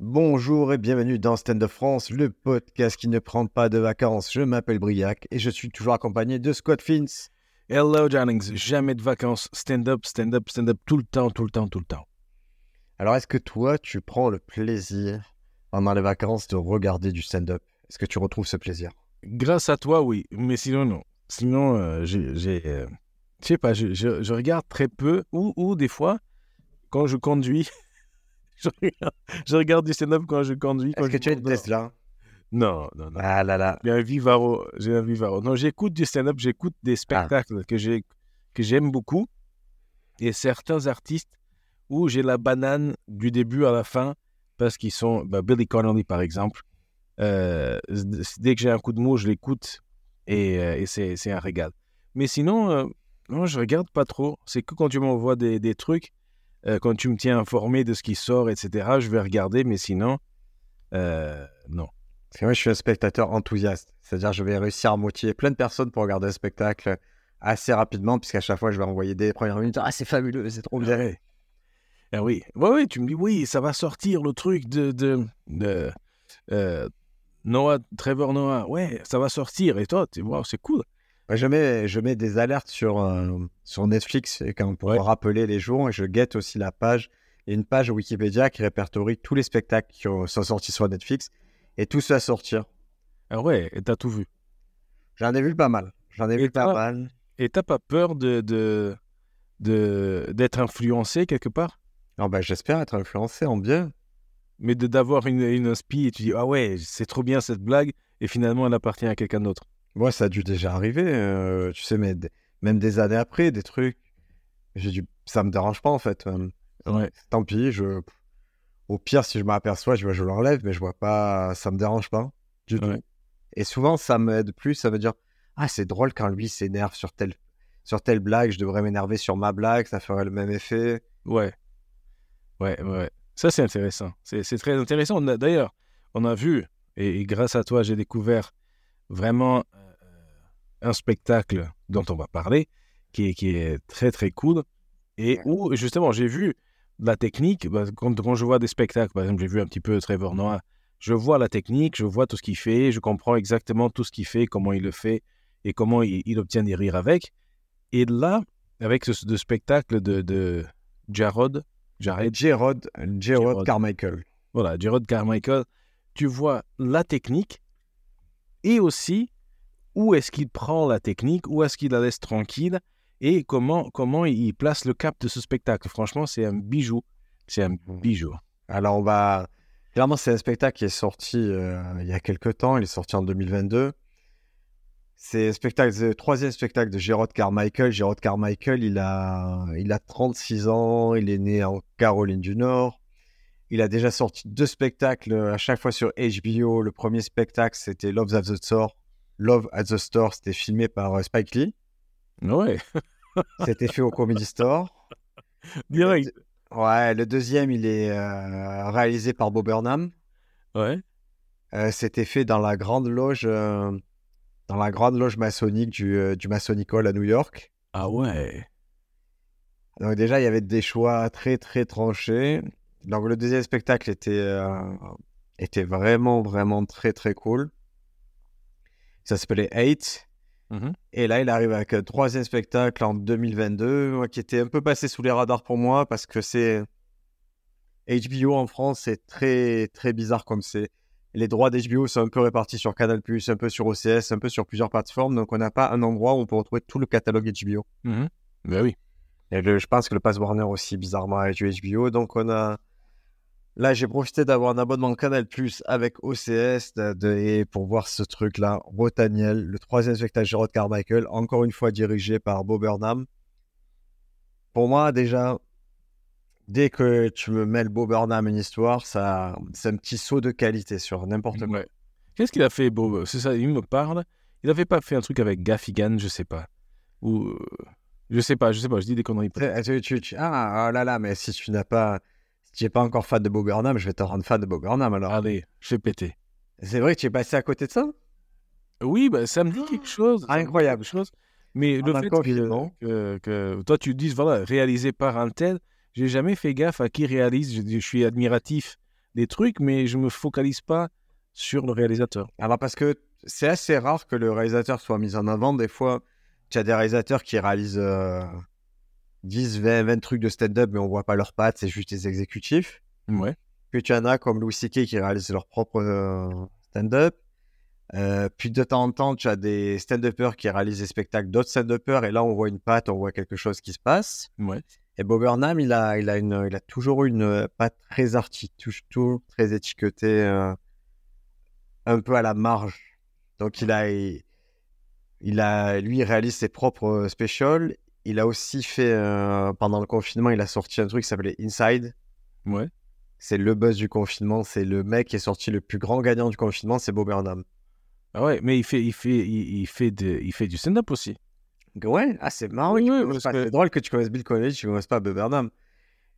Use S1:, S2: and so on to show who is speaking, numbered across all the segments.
S1: Bonjour et bienvenue dans Stand Up France, le podcast qui ne prend pas de vacances. Je m'appelle Briac et je suis toujours accompagné de Scott Fins.
S2: Hello Jennings, jamais de vacances, stand-up, stand-up, stand-up, tout le temps, tout le temps, tout le temps.
S1: Alors, est-ce que toi, tu prends le plaisir pendant les vacances de regarder du stand-up Est-ce que tu retrouves ce plaisir?
S2: Grâce à toi, oui, mais sinon, non. Sinon, euh, j'ai, euh, je sais pas, je regarde très peu, ou, ou des fois, quand je conduis, je, regarde, je regarde du stand-up quand je conduis.
S1: Est-ce que tu as une. Tesla?
S2: Non, non, non.
S1: Ah là là.
S2: J'ai un Vivaro, j'ai un Vivaro. Non, j'écoute du stand-up, j'écoute des spectacles que, j'ai, que j'aime beaucoup, et certains artistes où j'ai la banane du début à la fin, parce qu'ils sont, bah, Billy Connolly par exemple, euh, dès que j'ai un coup de mou, je l'écoute, et, euh, et c'est, c'est un régal. Mais sinon, euh, non, je regarde pas trop. C'est que quand tu m'envoies des, des trucs, euh, quand tu me tiens informé de ce qui sort, etc., je vais regarder, mais sinon, euh, non.
S1: Parce que moi, je suis un spectateur enthousiaste. C'est-à-dire, je vais réussir à motiver plein de personnes pour regarder un spectacle assez rapidement, puisqu'à chaque fois, je vais envoyer des premières minutes. Ah, c'est fabuleux, c'est trop bien.
S2: Ah oui. Ouais, ouais, tu me dis, oui, ça va sortir le truc de, de, de, euh, Noah, Trevor Noah. Ouais, ça va sortir. Et toi, tu vois, c'est cool.
S1: Je, mets, je mets des alertes sur, euh, sur Netflix et quand, pour
S2: Ouais.
S1: rappeler les jours et je guette aussi la page. Il y a une page Wikipédia qui répertorie tous les spectacles qui ont- sont sortis sur Netflix et tout ça à sortir.
S2: Ah ouais, et t'as tout vu.
S1: J'en ai vu pas mal. J'en ai
S2: Et
S1: vu pas mal.
S2: Et t'as pas peur de, de, de, d'être influencé quelque part?
S1: Non, bah, J'espère être influencé en bien.
S2: Mais de, d'avoir une, une inspi et tu dis, ah ouais, c'est trop bien cette blague, et finalement, elle appartient à quelqu'un d'autre.
S1: Moi, ça a dû déjà arriver. euh, tu sais, mais même des années après, des trucs. J'ai dû... Ça me dérange pas en fait. euh,
S2: Ouais.
S1: Tant pis, je... au pire, si je m'aperçois, je, je l'enlève, mais je vois pas, ça me dérange pas du tout.
S2: Ouais.
S1: Et souvent, ça m'aide plus, ça veut dire, ah, c'est drôle quand lui s'énerve sur telle... sur telle blague, je devrais m'énerver sur ma blague, ça ferait le même effet.
S2: Ouais. Ouais, ouais. Ça, c'est intéressant. C'est, c'est très intéressant. D'ailleurs, on a vu, et, et grâce à toi, j'ai découvert vraiment un spectacle dont on va parler, qui est, qui est très, très cool. Et où, justement, j'ai vu la technique. bah, quand, quand je vois des spectacles, par exemple, j'ai vu un petit peu Trevor Noah, je vois la technique, je vois tout ce qu'il fait, je comprends exactement tout ce qu'il fait, comment il le fait et comment il, il obtient des rires avec. Et là, avec ce, ce spectacle de, de Jarod, Jared,
S1: Gerard Gerard. Carmichael.
S2: voilà, Gerard Carmichael, tu vois la technique et aussi où est-ce qu'il prend la technique, où est-ce qu'il la laisse tranquille et comment, comment il place le cap de ce spectacle. Franchement, c'est un bijou. C'est un bijou.
S1: Alors, on va. Clairement, c'est un spectacle qui est sorti euh, il y a quelques temps. Il est sorti en 2022. C'est un spectacle, le troisième spectacle de Gerard Carmichael. Gerard Carmichael, il a, il a 36 ans. Il est né en Caroline du Nord. Il a déjà sorti deux spectacles euh, à chaque fois sur HBO. Le premier spectacle, c'était Love at the Store. Love at the Store, c'était filmé par euh, Spike Lee.
S2: Ouais,
S1: C'était fait au Comedy Store.
S2: direct.
S1: Ouais, le deuxième, il est euh, réalisé par Bob Burnham.
S2: Ouais.
S1: Euh, c'était fait dans la grande loge, euh, dans la grande loge maçonnique du, du Masonic Hall à New York.
S2: Ah ouais.
S1: Donc déjà, il y avait des choix très très tranchés. Donc le deuxième spectacle était, était vraiment vraiment très très cool. Ça s'appelait Eight.
S2: Mhm.
S1: Et là, il arrive avec un troisième spectacle en 2022, moi, qui était un peu passé sous les radars pour moi parce que c'est HBO en France, c'est très très bizarre comme c'est. Les droits d'HBO sont un peu répartis sur Canal+, un peu sur OCS, un peu sur plusieurs plateformes, donc on n'a pas un endroit où on peut retrouver tout le catalogue HBO.
S2: Mhm. Ben oui.
S1: Et le- je pense que le Pass Warner aussi, bizarrement, a du HBO. Donc, on a. Là, j'ai profité d'avoir un abonnement Canal Plus avec OCS de, de- et pour voir ce truc-là. Rotaniel, le troisième spectacle Gerard Carmichael, encore une fois dirigé par Bob Burnham. Pour moi, déjà, dès que tu me le Bob Burnham une histoire, ça, c'est un petit saut de qualité sur n'importe quoi.
S2: Ouais. Qu'est-ce qu'il a fait, Bob C'est ça, il me parle. Il avait pas fait un truc avec Gaffigan, je sais pas. Ou. euh, Je sais pas, je sais pas, je dis des conneries.
S1: ah, oh là là, mais si tu n'as pas. N'es pas encore fan de Bob Burnham, je vais te rendre fan de Bob Burnham alors.
S2: Allez, je vais péter.
S1: C'est vrai que tu es passé à côté de ça?
S2: Oui, bah, ça me dit quelque chose. me dit
S1: Incroyable.
S2: quelque chose. Mais
S1: Pendant
S2: le
S1: le
S2: fait que, que, que toi, tu dises, voilà, réalisé par un tel, j'ai jamais fait gaffe à qui réalise. Je, je suis admiratif des trucs, mais je me focalise pas sur le réalisateur.
S1: Alors, parce que c'est assez rare que le réalisateur soit mis en avant. Des fois, tu as des réalisateurs qui réalisent euh, 10, 20, 20 trucs de stand-up, mais on voit pas leurs pattes, c'est juste des exécutifs.
S2: Ouais.
S1: Puis tu en as comme Louis C.K. qui réalise leur propre euh, stand-up. Euh, puis de temps en temps, tu as des stand-uppers qui réalisent des spectacles d'autres stand-uppers, et là, on voit une patte, on voit quelque chose qui se passe.
S2: Ouais.
S1: Et Bob Burnham, il a, il a, une, il a toujours eu une patte très arty, toujours très étiquetée, euh, un peu à la marge. Donc, il a, il, il a, lui, il réalise ses propres specials. Il a aussi fait, euh, pendant le confinement, il a sorti un truc qui s'appelait Inside.
S2: Ouais.
S1: C'est le buzz du confinement. C'est le mec qui est sorti le plus grand gagnant du confinement, c'est Bob Burnham.
S2: Ah ouais, mais il fait, il fait, il, il fait, de, il fait du stand-up aussi.
S1: Ouais, ah, c'est marrant.
S2: Oui, oui, que-
S1: C'est drôle que tu connaisses Bill Connelly, tu connaisses pas Bob Burnham.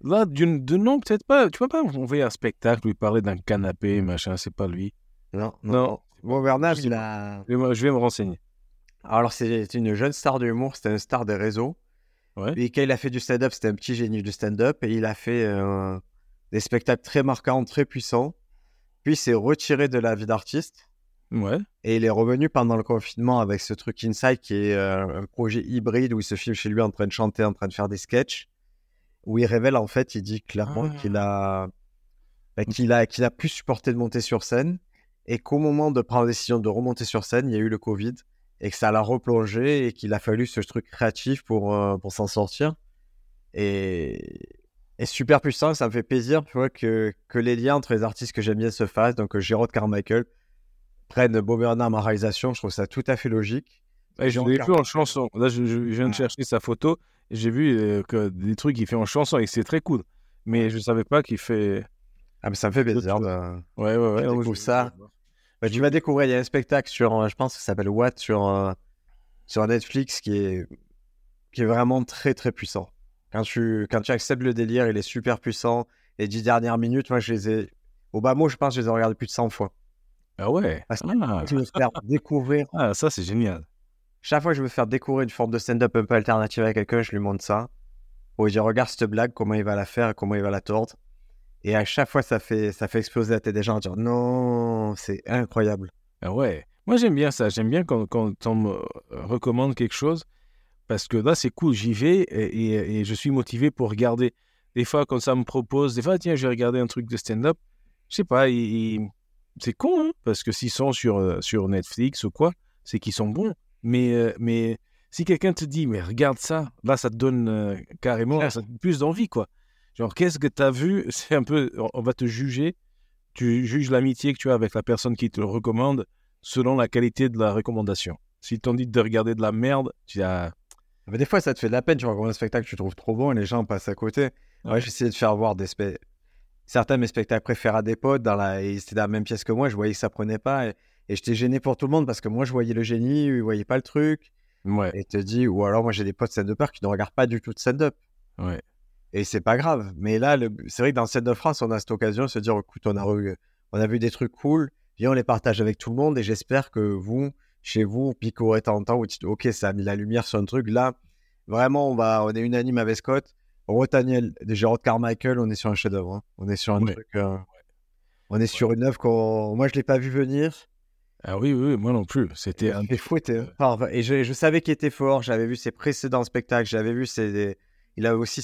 S2: Là, d'une- de nom, peut-être pas. Tu vois pas envoyer un spectacle, lui parler d'un canapé, machin, c'est pas lui.
S1: Non, non.
S2: Non. Je
S1: il a.
S2: Je vais me renseigner.
S1: Alors, c'est une jeune star de l'humour, c'était un star des réseaux.
S2: Ouais.
S1: Et quand il a fait du stand-up, c'était un petit génie du stand-up. Et il a fait euh, des spectacles très marquants, très puissants. Puis il s'est retiré de la vie d'artiste.
S2: Ouais.
S1: Et il est revenu pendant le confinement avec ce truc Inside qui est euh, un projet hybride où il se filme chez lui en train de chanter, en train de faire des sketchs. Où il révèle en fait, il dit clairement
S2: Ah.
S1: qu'il a, bah, qu'il a, qu'il a pu supporter de monter sur scène. Et qu'au moment de prendre la décision de remonter sur scène, il y a eu le Covid. Et que ça l'a replongé et qu'il a fallu ce truc créatif pour, euh, pour s'en sortir. Et, et super puissant, ça me fait plaisir tu vois, que, que les liens entre les artistes que j'aime bien se fassent. Donc, euh, Gérard Carmichael prenne Bob Burnham en réalisation, je trouve ça tout à fait logique.
S2: Et je l'ai vu en chanson. Là, je, je viens de
S1: Ah.
S2: chercher sa photo j'ai vu euh, que des trucs qu'il fait en chanson et c'est très cool. Mais je savais pas qu'il fait.
S1: Ah, mais ça me fait plaisir. De-
S2: Ouais, ouais, ouais.
S1: Je
S2: non,
S1: découvre
S2: je-
S1: ça. Bah, tu vas découvrir, il y a un spectacle sur, euh, je pense que ça s'appelle What sur, euh, sur Netflix qui est, qui est vraiment très très puissant. Quand tu, quand tu acceptes le délire, il est super puissant. Les dix dernières minutes, moi je les ai. Au bas mot, je pense que je les ai regardés plus de 100 fois.
S2: Ah ouais?
S1: Parce que
S2: Ah,
S1: Je veux faire découvrir.
S2: ah, ça, c'est génial.
S1: Chaque fois que je veux faire découvrir une forme de stand-up un peu alternative à quelqu'un, je lui montre ça. Où je dis, regarde cette blague, comment il va la faire, comment il va la tordre. Et à chaque fois, ça fait, ça fait exploser la tête des gens. Dire, non, c'est incroyable.
S2: Ah ouais. Moi, j'aime bien ça. J'aime bien quand, quand on me euh, recommande quelque chose parce que là, c'est cool. J'y vais et, et- et je suis motivé pour regarder. Des fois, quand ça me propose, des fois, tiens, je vais regarder un truc de stand-up. Je sais pas, c'est con, hein, parce que s'ils sont sur, euh, sur Netflix ou quoi, c'est qu'ils sont bons. Mais, euh, mais si quelqu'un te dit, mais regarde ça, là, ça te donne euh, carrément
S1: Clair.
S2: ça te donne plus d'envie, quoi. Genre, qu'est-ce que tu as vu? C'est un peu, on- va te juger. Tu juges l'amitié que tu as avec la personne qui te le recommande selon la qualité de la recommandation. S'ils t'ont dit de regarder de la merde, tu dis, ah,
S1: Mais des fois, ça te fait de la peine. Tu recommandes un spectacle que tu trouves trop bon et les gens passent à côté. Ouais,
S2: Ouais.
S1: j'ai essayé de faire voir des spe- certains de mes spectacles préférés à des potes. Dans la... et C'était dans la même pièce que moi. Je voyais que ça prenait pas. Et, et j'étais gêné pour tout le monde parce que moi, je voyais le génie, ils voyaient pas le truc.
S2: ouais,
S1: Et te dis, ou alors moi, j'ai des potes stand-uppers qui ne regardent pas du tout de stand-up.
S2: ouais.
S1: Et c'est pas grave. Mais là, le- c'est vrai que dans le Stand de France, on a cette occasion de se dire, écoute, on a, eu- on a vu des trucs cool, viens, on les partage avec tout le monde. Et j'espère que vous, chez vous, picorez tant temps, vous dites, ok, ça a mis la lumière sur un truc. Là, vraiment, on, va, on est unanime avec Scott. Rotaniel, de Gérard Carmichael, on est sur un chef-d'œuvre. hein. On est sur un
S2: Ouais.
S1: truc. euh, On est sur une œuvre qu'on. Moi, je l'ai pas vu venir.
S2: Ah oui, oui, moi non plus. C'était un
S1: fait fouetter. Enfin, et je, je savais qu'il était fort. J'avais vu ses précédents spectacles. J'avais vu ses. Il a aussi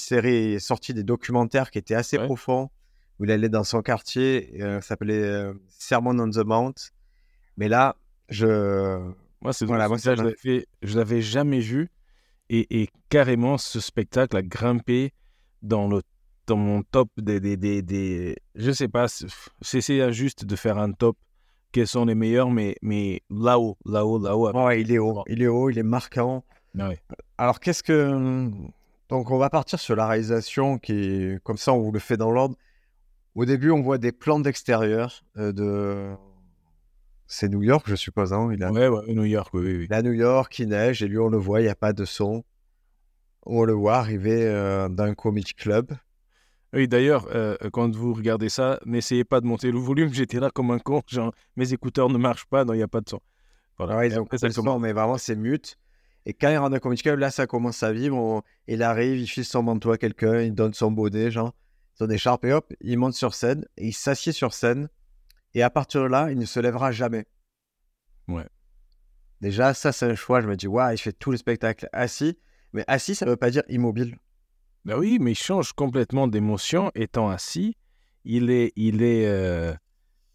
S1: sorti des documentaires qui étaient assez
S2: Ouais.
S1: profonds. Où il allait dans son quartier. euh, ça s'appelait euh, Sermon on the Mount. Mais là, je.
S2: Moi, c'est
S1: Voilà, moi,
S2: ça, je l'avais, jamais vu. Et, et carrément, ce spectacle a grimpé dans, le, dans mon top des, des, des, des- Je sais pas, c'est injuste de faire un top. Quels sont les meilleurs, mais, mais là-haut, là-haut, là-haut.
S1: Ouais, il est haut. Il est haut, il est marquant.
S2: Ouais.
S1: Alors, qu'est-ce que. Donc, on va partir sur la réalisation qui est. Comme ça, on vous le fait dans l'ordre. Au début, on voit des plans d'extérieur euh, de. C'est New York, je suppose. Hein il, a...
S2: Ouais, ouais, New York, oui,
S1: à New York, il neige, et lui, on le voit, il n'y a pas de son. On le voit arriver euh, d'un comic club.
S2: Oui, d'ailleurs, euh, quand vous regardez ça, n'essayez pas de monter le volume. J'étais là comme un con. Genre, mes écouteurs ne marchent pas, non, il n'y a pas de son. Voilà.
S1: Ouais, ils ont
S2: après, ça
S1: le son, mais vraiment, c'est mute. Et quand il rentre dans comic club, là, ça commence à vivre. On- Il arrive, il file son manteau à quelqu'un, il donne son bonnet, genre. son écharpe et hop, il monte sur scène et il s'assied sur scène. Et à partir de là, il ne se lèvera jamais.
S2: Ouais.
S1: Déjà, ça, c'est un choix. Je me dis, waouh, il fait tout le spectacle assis. Mais assis, ça ne veut pas dire immobile.
S2: Ben oui, mais il change complètement d'émotion étant assis. Il est, il est, euh,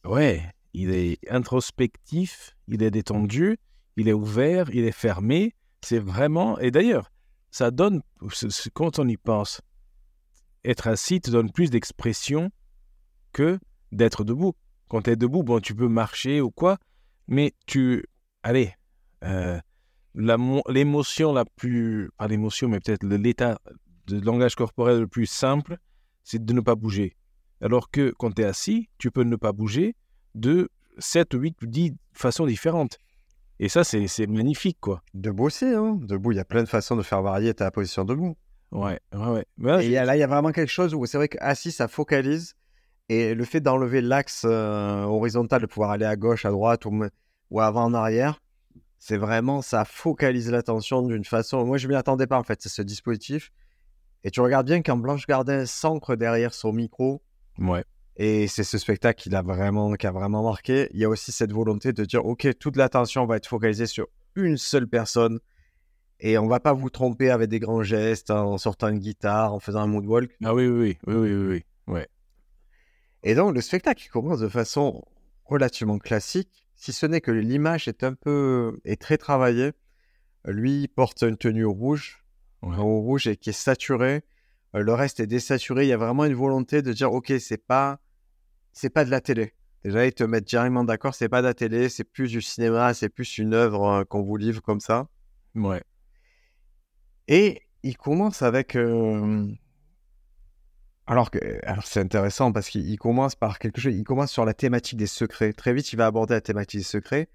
S2: ouais, il est introspectif, il est détendu, il est ouvert, il est fermé. C'est vraiment. Et d'ailleurs, ça donne, quand on y pense, être assis te donne plus d'expression que d'être debout. Quand tu es debout, bon, tu peux marcher ou quoi, mais tu. Allez, euh, l'émotion la plus. Pas l'émotion, mais peut-être l'état de langage corporel le plus simple, c'est de ne pas bouger. Alors que quand tu es assis, tu peux ne pas bouger de 7, 8 ou 10 façons différentes. Et ça, c'est magnifique, quoi.
S1: Debout aussi, hein. Debout, il y a plein de façons de faire varier ta position debout.
S2: Ouais, ouais, ouais.
S1: et là, il y a vraiment quelque chose où c'est vrai qu'assis, ça focalise. Et le fait d'enlever l'axe euh, horizontal, de pouvoir aller à gauche, à droite ou, ou avant, en arrière, c'est vraiment, ça focalise l'attention d'une façon. Moi, je ne m'y attendais pas, en fait, c'est ce dispositif. Et tu regardes bien quand Blanche Gardin s'ancre derrière son micro.
S2: Ouais.
S1: Et c'est ce spectacle qui a, vraiment, qui a vraiment marqué. Il y a aussi cette volonté de dire, OK, toute l'attention va être focalisée sur une seule personne. Et on va pas vous tromper avec des grands gestes, en sortant une guitare, en faisant un moonwalk.
S2: Ah oui, oui, oui, oui, oui, oui. Ouais.
S1: Et donc, le spectacle commence de façon relativement classique, si ce n'est que l'image est un peu, est très travaillée. Lui porte une tenue rouge, rouge et qui est saturée. Euh, le reste est désaturé. Il y a vraiment une volonté de dire, ok, c'est pas, c'est pas de la télé. Déjà, ils te mettent directement d'accord, c'est pas de la télé, c'est plus du cinéma, c'est plus une œuvre euh, qu'on vous livre comme ça.
S2: Ouais.
S1: Et il commence avec. Euh, alors que, alors c'est intéressant parce qu'il commence par quelque chose. Il commence sur la thématique des secrets. Très vite, il va aborder la thématique des secrets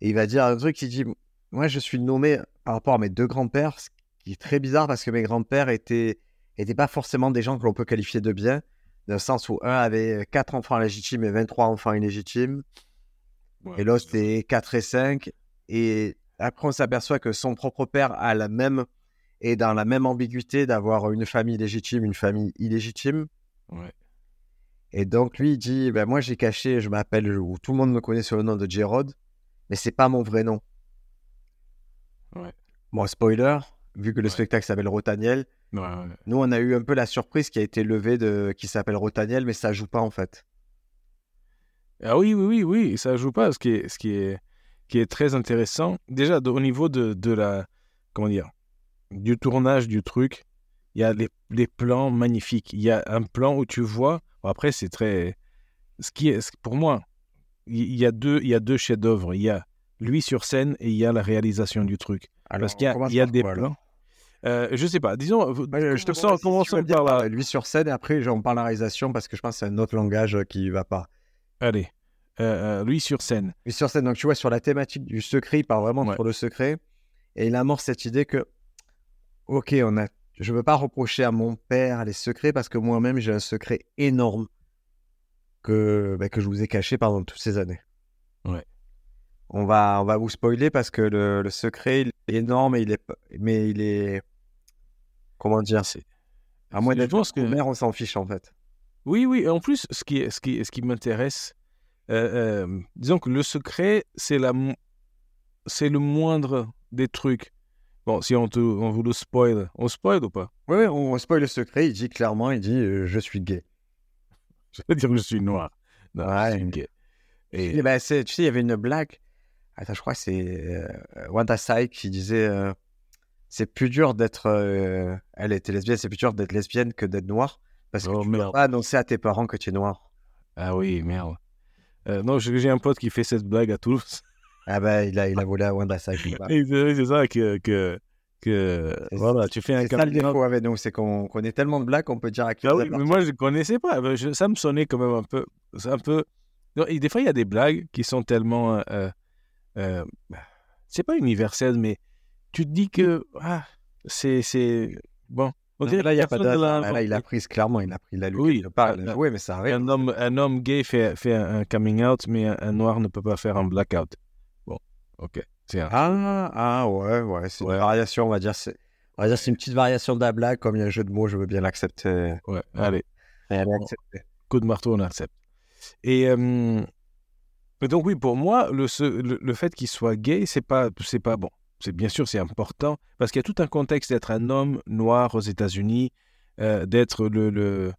S1: et il va dire un truc qui dit, moi, je suis nommé par rapport à mes deux grands-pères, ce qui est très bizarre parce que mes grands-pères étaient n'étaient pas forcément des gens que l'on peut qualifier de bien, dans le sens où un avait 4 enfants légitimes et 23 enfants illégitimes, et l'autre c'était 4 et 5, et après on s'aperçoit que son propre père a la même, est dans la même ambiguïté d'avoir une famille légitime, une famille illégitime. Et donc lui il dit, ben moi j'ai caché, je m'appelle, ou tout le monde me connaît sous le nom de Jérôme, mais c'est pas mon vrai nom. Bon, spoiler, vu que le spectacle s'appelle Rotaniel, nous, on a eu un peu la surprise qui a été levée de qui s'appelle Rotaniel, mais ça joue pas en fait.
S2: Ah oui, oui, oui, oui, ça joue pas. Ce qui est, ce qui est, qui est très intéressant, déjà au niveau de, de la, comment dire, du tournage du truc, il y a les, plans magnifiques. Il y a un plan où tu vois. après, c'est très, ce qui est, pour moi, il y a deux, il y a deux chefs-d'œuvre. Il y a lui sur scène et il y a la réalisation du truc. Alors, Parce qu'il y a, il y a des plans. Euh, je sais pas, disons, je te sens commençons par là.
S1: Lui sur scène et après j'en parle la réalisation parce que je pense que c'est un autre langage qui va pas.
S2: Allez, euh, euh, lui sur scène.
S1: Lui sur scène, donc tu vois, sur la thématique du secret, il parle vraiment sur le secret et il amorce cette idée que, ok, on a, je veux pas reprocher à mon père les secrets parce que moi-même j'ai un secret énorme que, bah, que je vous ai caché pendant toutes ces années.
S2: Ouais.
S1: On va, on va vous spoiler parce que le, le secret il est énorme, il est, mais il est comment dire, c'est à moins d'être que on s'en fiche en fait.
S2: Oui, oui. En plus, ce qui, ce qui, ce qui m'intéresse, euh, euh, disons que le secret, c'est la, c'est le moindre des trucs. Bon, si on, te, on vous le spoil, on spoil ou pas?
S1: Oui, on, spoil le secret. Il dit clairement, il dit, euh, je suis gay.
S2: Je veux dire, je suis noir. Non, je suis gay.
S1: Et... Ben, tu sais, il y avait une blague. Attends, je crois que c'est Wanda Sai qui disait c'est plus dur d'être. Euh, elle était lesbienne, c'est plus dur d'être lesbienne que d'être noire. Parce que oh, tu peux pas annoncer à tes parents que tu es noir.
S2: Ah oui, merde. Euh, non, j'ai un pote qui fait cette blague à Toulouse.
S1: Ah ben, il a, il a volé à Wanda
S2: c'est ça que. que... Que, voilà, tu fais un
S1: C'est ça le défaut avec nous, c'est qu'on connaît tellement de blagues qu'on peut dire à qui
S2: ah oui, mais Moi, je connaissais pas. ça me sonnait quand même un peu. Un peu... des fois, il y a des blagues qui sont tellement. Euh, euh, c'est pas universel, mais tu te dis que ah, c'est, c'est bon.
S1: là, il y a pas de... là, il a pris clairement, il a pris la lutte. Oui, il pas joué, mais ça arrive.
S2: Un homme, un homme gay fait, fait un coming out, mais un, noir ne peut pas faire un blackout. Bon, ok.
S1: Ah, ah, ouais, ouais, c'est une variation, on va dire. C'est, on va dire c'est une petite variation de la blague, comme il y a un jeu de mots, je veux bien l'accepter.
S2: Ouais, allez. Coup de marteau, on accepte. Et, euh, et donc, oui, pour moi, le, fait qu'il soit gay, c'est pas, c'est pas bon. C'est bien sûr, c'est important parce qu'il y a tout un contexte d'être un homme noir aux États-Unis, euh, d'être le,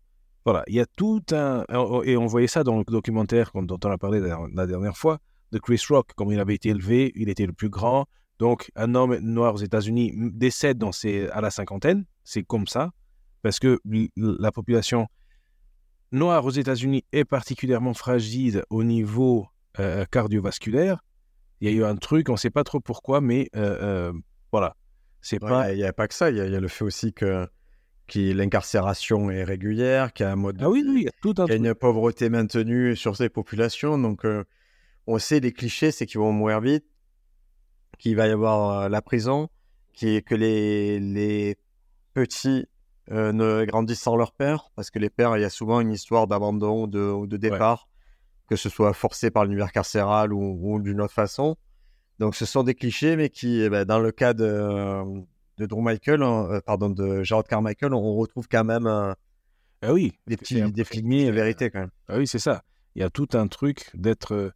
S2: Voilà, il y a tout un. Et on voyait ça dans le documentaire dont on a parlé la, dernière fois, de Chris Rock, comme il avait été élevé, il était le plus grand. Donc, un homme noir aux États-Unis décède dans ses, à la cinquantaine, c'est comme ça, parce que la population noire aux États-Unis est particulièrement fragile au niveau euh, cardiovasculaire. Il y a eu un truc, on ne sait pas trop pourquoi, mais euh, euh, voilà. C'est
S1: Ouais,
S2: pas.
S1: Il n'y a, pas que ça, il y, a- il y a le fait aussi que, que l'incarcération est régulière, qu'il y a un mode de
S2: Ah oui, oui, il y a tout un
S1: qu'il y a
S2: truc.
S1: une pauvreté maintenue sur ces populations. Donc, euh, on sait les clichés, c'est qu'ils vont mourir vite, qu'il va y avoir euh, la prison, qui, que les, les petits euh, ne grandissent sans leur père, parce que les pères, il y a souvent une histoire d'abandon de, ou de départ, que ce soit forcé par l'univers carcéral ou, ou d'une autre façon. Donc, ce sont des clichés, mais qui, eh ben, dans le cas de, de Drew Michael, hein, euh, pardon, de Gerard Carmichael, on retrouve quand même
S2: Ah oui,
S1: des petits,
S2: un
S1: des vérités quand même.
S2: Ah oui, c'est ça. Il y a tout un truc d'être. euh,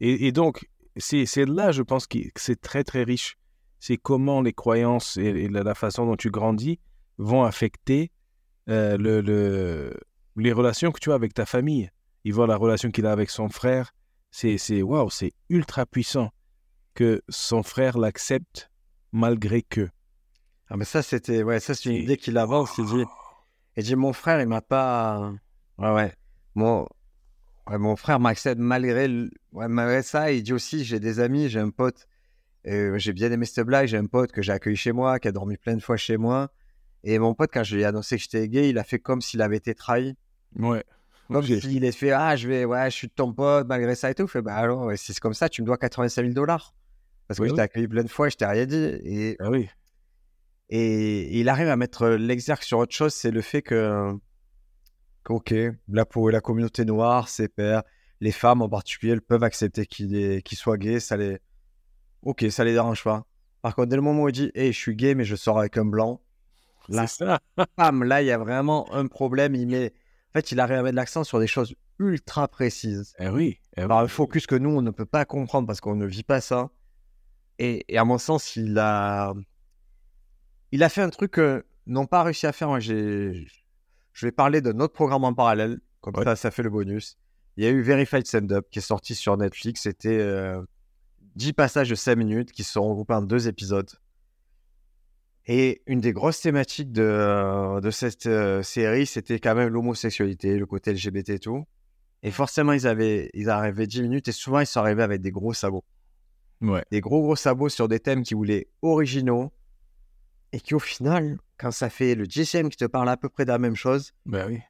S2: Et, et donc, c'est là, je pense, que c'est très, très riche. C'est comment les croyances et, et la, la façon dont tu grandis vont affecter euh, le, le- les relations que tu as avec ta famille. Il voit la relation qu'il a avec son frère. C'est c'est- waouh, c'est ultra puissant que son frère l'accepte malgré que.
S1: Ah, mais ça, c'était, ouais, ça, c'est une idée qu'il avance. Il dit, et dit, mon frère, il m'a pas, ouais, ouais, mon, ouais, mon frère m'accepte malgré, le- ouais, malgré ça. Il dit aussi, j'ai des amis, j'ai un pote, euh, j'ai bien aimé cette blague, j'ai un pote que j'ai accueilli chez moi, qui a dormi plein de fois chez moi. Et mon pote, quand je lui ai annoncé que j'étais gay, il a fait comme s'il avait été trahi.
S2: Ouais. Ok.
S1: s'il ait fait, ah, je vais, ouais, je suis ton pote, malgré ça et tout. Il fait, bah alors, si c'est comme ça, tu me dois 85 000 dollars. Parce que
S2: Oui,
S1: je t'ai accueilli plein de fois, je t'ai rien dit. Et
S2: Ah oui.
S1: et il arrive à mettre l'exergue sur autre chose, c'est le fait que, que, ok, là pour la communauté noire, ses pères, les femmes en particulier, elles peuvent accepter qu'il est- qu'il soit gay, ça les, ok, ça les dérange pas. Par contre, dès le moment où il dit, hey, je suis gay, mais je sors avec un blanc, là,
S2: ça.
S1: bam, là, il y a vraiment un problème. Il met, en fait, il arrive à mettre l'accent sur des choses ultra précises.
S2: Eh oui. eh oui.
S1: Un focus que nous, on ne peut pas comprendre parce qu'on ne vit pas ça. Et, et à mon sens, il a, il a fait un truc que n'ont pas réussi à faire. Moi, j'ai, je vais parler d'un autre programme en parallèle. Comme
S2: Ouais.
S1: ça, ça fait le bonus. Il y a eu Verified Stand-Up qui est sorti sur Netflix. C'était euh, 10 passages de 5 minutes qui sont regroupés en deux épisodes. Et une des grosses thématiques de, de cette euh, série, c'était quand même l'homosexualité, le côté LGBT et tout. Et forcément, ils avaient, ils arrivaient 10 minutes et souvent, ils sont arrivés avec des gros sabots.
S2: Ouais.
S1: Des gros, gros sabots sur des thèmes qui voulaient originaux et qui, au final, quand ça fait le dixième qui te parle à peu près de la même chose,
S2: Ben oui.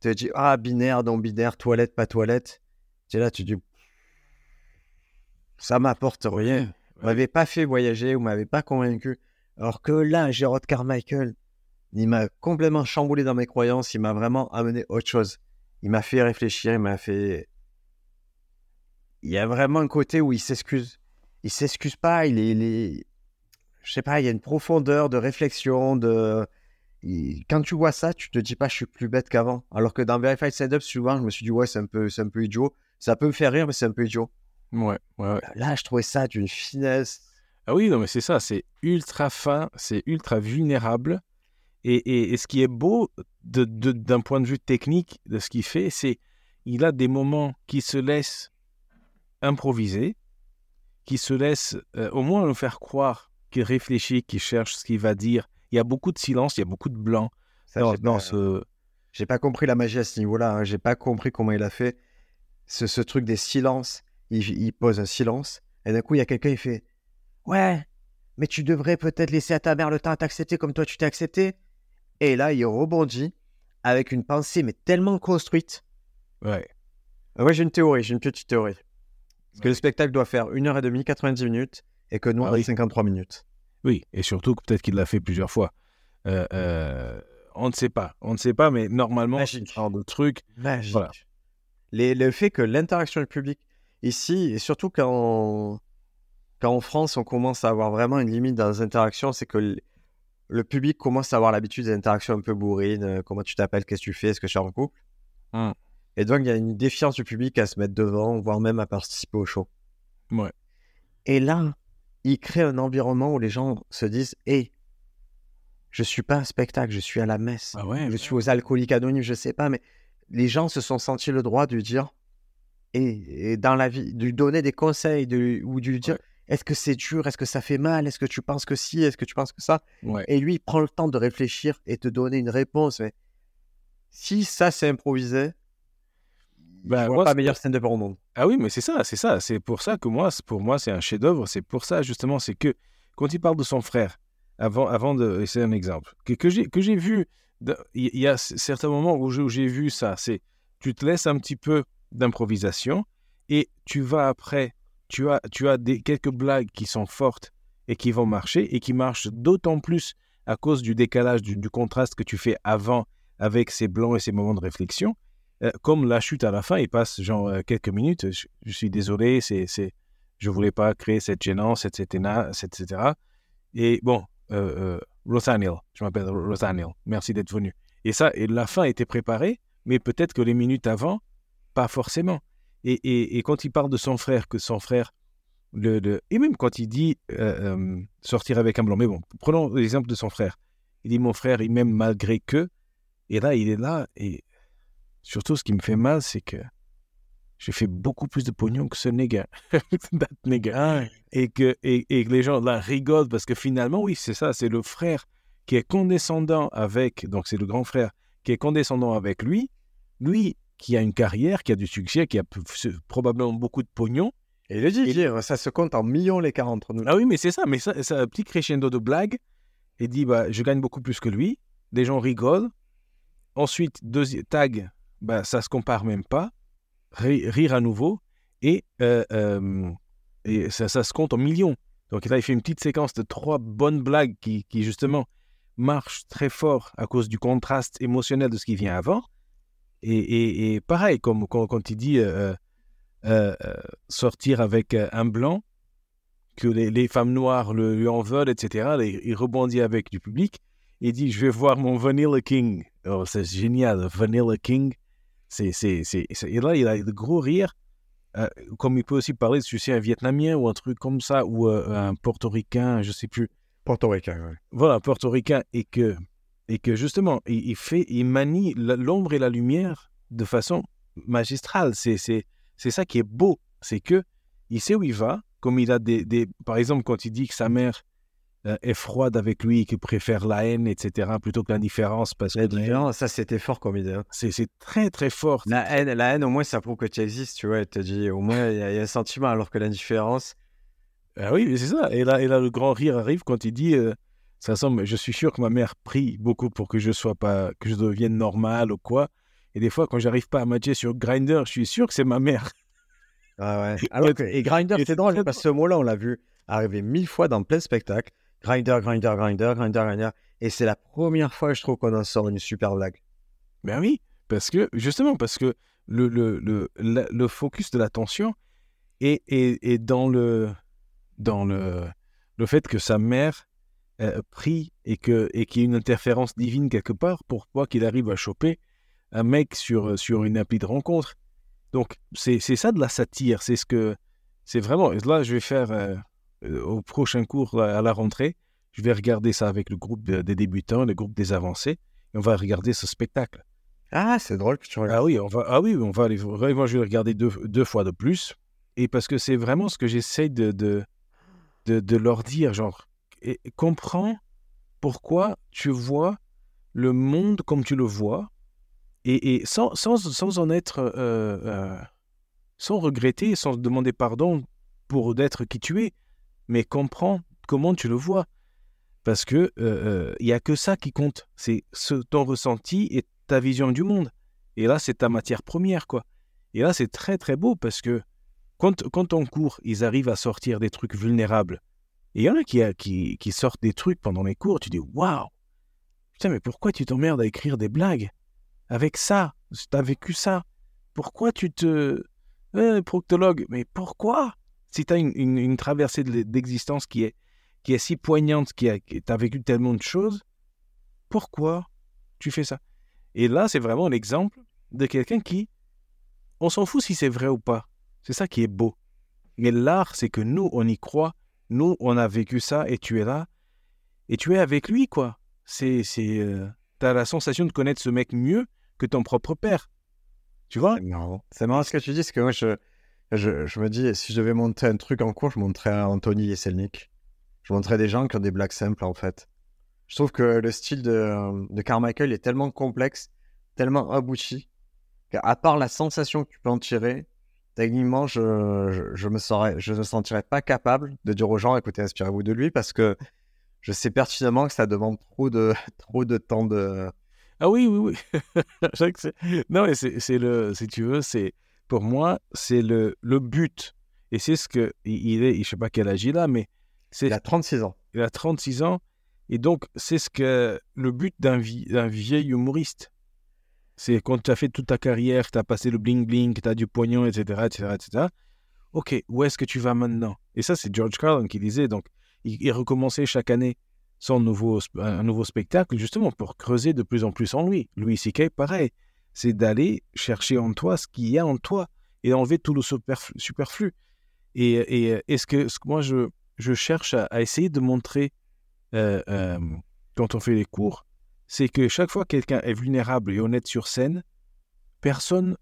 S1: te dit Ah, binaire, non binaire, toilette, pas toilette. Tu es là, tu dis Ça m'apporte rien. Vous m'avez pas fait voyager, vous m'avez pas convaincu. Alors que là, Gérard Carmichael, il m'a complètement chamboulé dans mes croyances, il m'a vraiment amené autre chose. Il m'a fait réfléchir, il m'a fait. Il y a vraiment un côté où il s'excuse. Il s'excuse pas, il est, il est- Je sais pas, il y a une profondeur de réflexion, de. il- Quand tu vois ça, tu te dis pas je suis plus bête qu'avant. Alors que dans Verified Setup, souvent, je me suis dit ouais, c'est un peu, c'est un peu idiot. Ça peut me faire rire, mais c'est un peu idiot.
S2: Ouais, ouais, ouais.
S1: Là, je trouvais ça d'une finesse.
S2: Ah oui, non, mais c'est ça, c'est ultra fin, c'est ultra vulnérable. Et, et- et ce qui est beau de- de- d'un point de vue technique de ce qu'il fait, c'est il a des moments qui se laissent improviser, qui se laissent euh, au moins nous faire croire qu'il réfléchit, qu'il cherche ce qu'il va dire. Il y a beaucoup de silence, il y a beaucoup de blanc
S1: Ça, pas-
S2: ce...
S1: J'ai pas compris la magie à ce niveau-là. hein. J'ai pas compris comment il a fait ce, ce truc des silences. Il, il pose un silence et d'un coup il y a quelqu'un il fait ouais, mais tu devrais peut-être laisser à ta mère le temps à t'accepter comme toi tu t'es accepté. Et là il rebondit avec une pensée mais tellement construite.
S2: Ouais.
S1: Moi j'ai une théorie, j'ai une petite théorie. Parce que le spectacle doit faire 1h30, 90 minutes et que nous
S2: Ah
S1: on a
S2: oui.
S1: 53 minutes.
S2: Oui, et surtout que peut-être qu'il l'a fait plusieurs fois. Euh, euh, on ne sait pas, on ne sait pas, mais normalement,
S1: Magique.
S2: genre de truc,
S1: Magique.
S2: Voilà.
S1: Les- le fait que l'interaction le public, ici, et surtout quand, quand en France, on commence à avoir vraiment une limite dans les interactions, c'est que le, public commence à avoir l'habitude des interactions un peu bourrines. euh, comment tu t'appelles, qu'est-ce que tu fais, est-ce que tu es en couple
S2: Mm.
S1: Et donc, il y a une défiance du public à se mettre devant, voire même à participer au show.
S2: Ouais.
S1: Et là, il crée un environnement où les gens se disent Hé, je suis pas un spectacle, je suis à la messe.
S2: Ah ouais.
S1: je suis aux alcooliques anonymes, je sais pas, mais les gens se sont sentis le droit de dire et, et dans la vie, de lui donner des conseils de, ou de lui dire
S2: Ouais.
S1: Est-ce que c'est dur, est-ce que ça fait mal, est-ce que tu penses que si, est-ce que tu penses que ça?
S2: Ouais.
S1: Et lui, il prend le temps de réfléchir et te donner une réponse. Mais si ça, c'est improvisé,
S2: Bah,
S1: je vois
S2: moi,
S1: pas
S2: c'est-
S1: meilleure scène de peur au monde.
S2: Ah oui, mais c'est ça, c'est ça. C'est pour ça que moi, pour moi, c'est un chef-d'œuvre. C'est pour ça, justement, c'est que quand il parle de son frère, avant, avant de. C'est un exemple. Que, que j'ai vu. Il y, y a certains moments où j'ai vu ça. C'est tu te laisses un petit peu d'improvisation et tu vas après. Tu as, tu as des, quelques blagues qui sont fortes et qui vont marcher et qui marchent d'autant plus à cause du décalage, du, contraste que tu fais avant avec ces blancs et ces moments de réflexion. Euh, comme la chute à la fin, il passe genre euh, quelques minutes. Je, je suis désolé, c'est, c'est, je voulais pas créer cette gênance, etc., etc. Et bon, euh, euh, Rothaniel, je m'appelle Rothaniel, merci d'être venu. Et ça, et la fin était préparée, mais peut-être que les minutes avant, pas forcément. Et, et, et quand il parle de son frère, que son frère, le, le- et même quand il dit euh, euh, sortir avec un blanc, mais bon, prenons l'exemple de son frère. Il dit mon frère, il m'aime malgré que, et là, il est là, et surtout ce qui me fait mal, c'est que j'ai fait beaucoup plus de pognon que ce nègre, that nigga. Et, que, et, et que les gens là rigolent parce que finalement, oui, c'est ça, c'est le frère qui est condescendant avec, donc c'est le grand frère qui est condescendant avec lui, lui qui a une carrière, qui a du succès, qui a probablement beaucoup de pognon.
S1: Et il le dit,
S2: Et-
S1: dire, ça se compte en millions l'écart entre nous.
S2: Ah oui, mais c'est ça, mais ça, c'est un petit crescendo de blague. Il dit, bah, je gagne beaucoup plus que lui. Les gens rigolent. Ensuite, deuxième tag, bah, ça se compare même pas. Ri- rire à nouveau. Et, euh, euh, et ça, ça se compte en millions. Donc là, il fait une petite séquence de trois bonnes blagues qui, qui justement marchent très fort à cause du contraste émotionnel de ce qui vient avant. Et, et- et pareil, comme quand, quand il dit euh, euh, euh, sortir avec un blanc, que les, les femmes noires le, lui en veulent, etc. Il, il rebondit avec du public. Il dit, je vais voir mon Vanilla King. Oh, c'est génial, Vanilla King. C'est, c'est, c'est, Et là, il a de gros rires. Euh, comme il peut aussi parler de sais, un Vietnamien ou un truc comme ça, ou euh, un Portoricain, je sais plus.
S1: Portoricain, ouais.
S2: Voilà, Portoricain. Et que, et que justement, il, il fait, il manie l'ombre et la lumière de façon magistrale. C'est, c'est, c'est ça qui est beau. C'est que il sait où il va. Comme il a des, des- Par exemple, quand il dit que sa mère euh, est froide avec lui, qu'il préfère la haine, etc., plutôt que l'indifférence, parce que
S1: ça c'était fort comme idée.
S2: c'est, c'est très, très fort.
S1: La haine, la haine, au moins, ça prouve que tu existes, tu vois. Elle te dit, au moins, il y, a- il y a un sentiment, alors que l'indifférence,
S2: Ah oui, c'est ça. Et là, et là, le grand rire arrive quand il dit euh, ça semble, je suis sûr que ma mère prie beaucoup pour que je sois pas, que je devienne normal ou quoi. Et des fois, quand j'arrive pas à matcher sur Grinder, je suis sûr que c'est ma mère.
S1: Ah ouais. Alors que, et Grinder, c'est drôle, parce que ce mot-là, on l'a vu arriver mille fois dans plein de spectacles. Grinder, Grinder, Grinder, Grinder, Grinder. Et c'est la première fois, je trouve, qu'on en sort une super blague.
S2: Ben oui, parce que justement, parce que le, le, le, le focus de l'attention est, est, est dans, le, dans le, le fait que sa mère euh, prie et que et qu'il y ait une interférence divine quelque part pour pas qu'il arrive à choper un mec sur, sur une appli de rencontre. Donc, c'est c'est ça de la satire. C'est ce que. C'est vraiment. Là, je vais faire euh, euh, au prochain cours à la rentrée. Je vais regarder ça avec le groupe de- des débutants, le groupe des avancés. Et on va regarder ce spectacle.
S1: Ah, c'est drôle que tu regardes.
S2: Ah oui, on va, ah oui, on va aller. Moi, je vais le regarder deux, deux fois de plus. Et parce que c'est vraiment ce que j'essaie de, de, de, de leur dire. Genre, et- comprends pourquoi tu vois le monde comme tu le vois. Et, et sans, sans, sans en être. euh, euh, sans regretter, sans demander pardon pour d'être qui tu es. Mais comprends comment tu le vois. Parce que euh, il y a que ça qui compte. C'est ce, ton ressenti et ta vision du monde. Et là, c'est ta matière première, quoi. Et là, c'est très, très beau parce que quand, quand en cours, ils arrivent à sortir des trucs vulnérables, et il y en a qui, a- qui, qui sortent des trucs pendant les cours, tu dis Waouh Putain, mais pourquoi tu t'emmerdes à écrire des blagues Avec ça, t'as vécu ça? Pourquoi tu te. Euh, proctologue, mais pourquoi? Si t'as une, une, une traversée d'existence qui est, qui est si poignante, qui a, t'as vécu tellement de choses, pourquoi tu fais ça? Et là, c'est vraiment l'exemple de quelqu'un qui, on s'en fout si c'est vrai ou pas. C'est ça qui est beau. Mais l'art, c'est que nous, on y croit. Nous, on a vécu ça et tu es là. Et tu es avec lui, quoi. C'est, c'est, euh, t'as la sensation de connaître ce mec mieux que ton propre père. Tu vois?
S1: Marrant. C'est marrant ce que tu dis, parce que moi, je, je, je me dis, si je devais monter un truc en cours, je montrerais Anthony et Selnik. Je montrerais des gens qui ont des blagues simples, en fait. Je trouve que le style de, de Carmichael est tellement complexe, tellement abouti, qu'à part la sensation que tu peux en tirer, techniquement, je, je, je me serais, je ne me sentirais pas capable de dire aux gens, écoutez, inspirez-vous de lui, parce que je sais pertinemment que ça demande trop de, trop de temps de.
S2: Ah oui, oui, oui. Non, mais c'est le, si tu veux, c'est pour moi, c'est le, le but. Et c'est ce que il est, je sais pas quel âge il a, mais
S1: Il a 36 ans.
S2: il a 36 ans. Et donc, c'est ce que le but d'un vieil humoriste. C'est quand tu as fait toute ta carrière, tu as passé le bling-bling, tu as du pognon, etc., etc., etc. OK, où est-ce que tu vas maintenant? Et ça, c'est George Carlin qui disait. Donc, il, recommençait chaque année son nouveau, un nouveau spectacle, justement pour creuser de plus en plus en lui. Louis C.K., pareil. C'est d'aller chercher en toi ce qu'il y a en toi et enlever tout le superflu. Et, et, et ce, que, ce que moi, je, je cherche à, à essayer de montrer euh, euh, quand on fait les cours, c'est que chaque fois que quelqu'un est vulnérable et honnête sur scène, personne,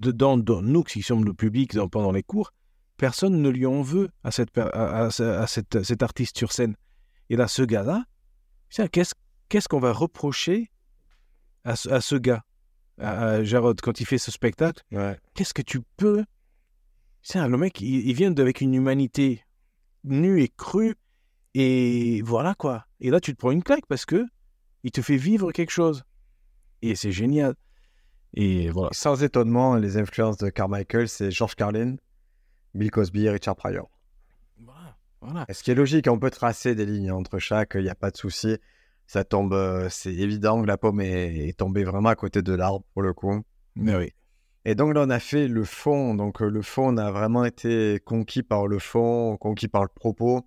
S2: dedans, dans nous qui sommes le public dans- pendant les cours, personne ne lui en veut à, cette, à, à- à cette- cet artiste sur scène. Et là, ce gars-là, qu'est-ce qu'est-ce qu'on va reprocher à, ce- à ce gars, à, à Jarod, quand il fait ce spectacle?
S1: Ouais.
S2: Qu'est-ce que tu peux Tiens, le mec, il, il vient avec une humanité nue et crue, et voilà quoi. Et là, tu te prends une claque parce que il te fait vivre quelque chose. Et c'est génial. Et voilà.
S1: Sans étonnement, les influences de Carmichael, c'est George Carlin, Bill Cosby et Richard Pryor.
S2: Voilà. voilà.
S1: Ce qui est logique, on peut tracer des lignes entre chaque, il n'y a pas de souci. Ça tombe, euh, c'est évident que la pomme est, est tombée vraiment à côté de l'arbre pour le coup.
S2: Mais oui.
S1: Et donc là, on a fait le fond. Donc euh, le fond, on a vraiment été conquis par le fond, conquis par le propos.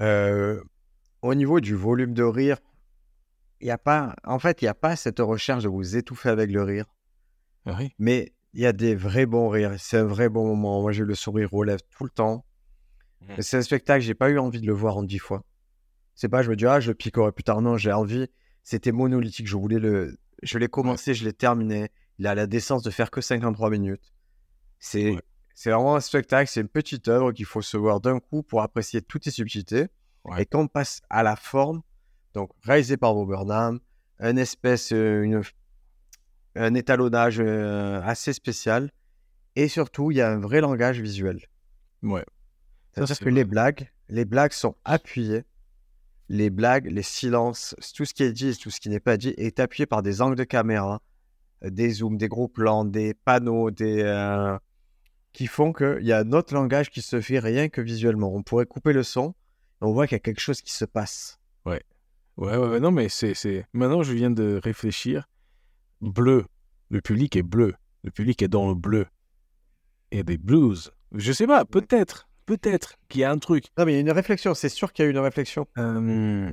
S1: Euh, au niveau du volume de rire, il y a pas, en fait, il n'y a pas cette recherche de vous étouffer avec le rire.
S2: Ah oui.
S1: Mais il y a des vrais bons rires. C'est un vrai bon moment. Moi, j'ai le sourire aux lèvres tout le temps. Mais C'est un spectacle, j'ai pas eu envie de le voir en dix fois. C'est pas, je me dis, ah, je le piquerai plus tard. Non, j'ai envie. C'était monolithique. Je voulais le. Je l'ai commencé, je l'ai terminé. Il a la décence de faire que 53 minutes. C'est
S2: Ouais.
S1: c'est vraiment un spectacle. C'est une petite œuvre qu'il faut se voir d'un coup pour apprécier toutes ses subtilités.
S2: Ouais.
S1: Et quand on passe à la forme, donc réalisé par Bob Burnham, un espèce, euh, une, un étalonnage euh, assez spécial. Et surtout, il y a un vrai langage visuel.
S2: Ouais.
S1: C'est-à-dire
S2: c'est
S1: que
S2: vrai.
S1: les blagues, les blagues sont appuyées. Les blagues, les silences, tout ce qui est dit, tout ce qui n'est pas dit est appuyé par des angles de caméra, des zooms, des gros plans, des panneaux, des euh, qui font qu'il y a un autre langage qui se fait rien que visuellement. On pourrait couper le son, et on voit qu'il y a quelque chose qui se passe.
S2: Ouais, ouais, ouais, non, mais c'est, c'est... Maintenant, je viens de réfléchir. Bleu. Le public est bleu. Le public est dans le bleu. Et des blues. Je sais pas, peut-être, peut-être qu'il y a un truc.
S1: Non, mais il y a une réflexion. C'est sûr qu'il y a une réflexion.
S2: Euh,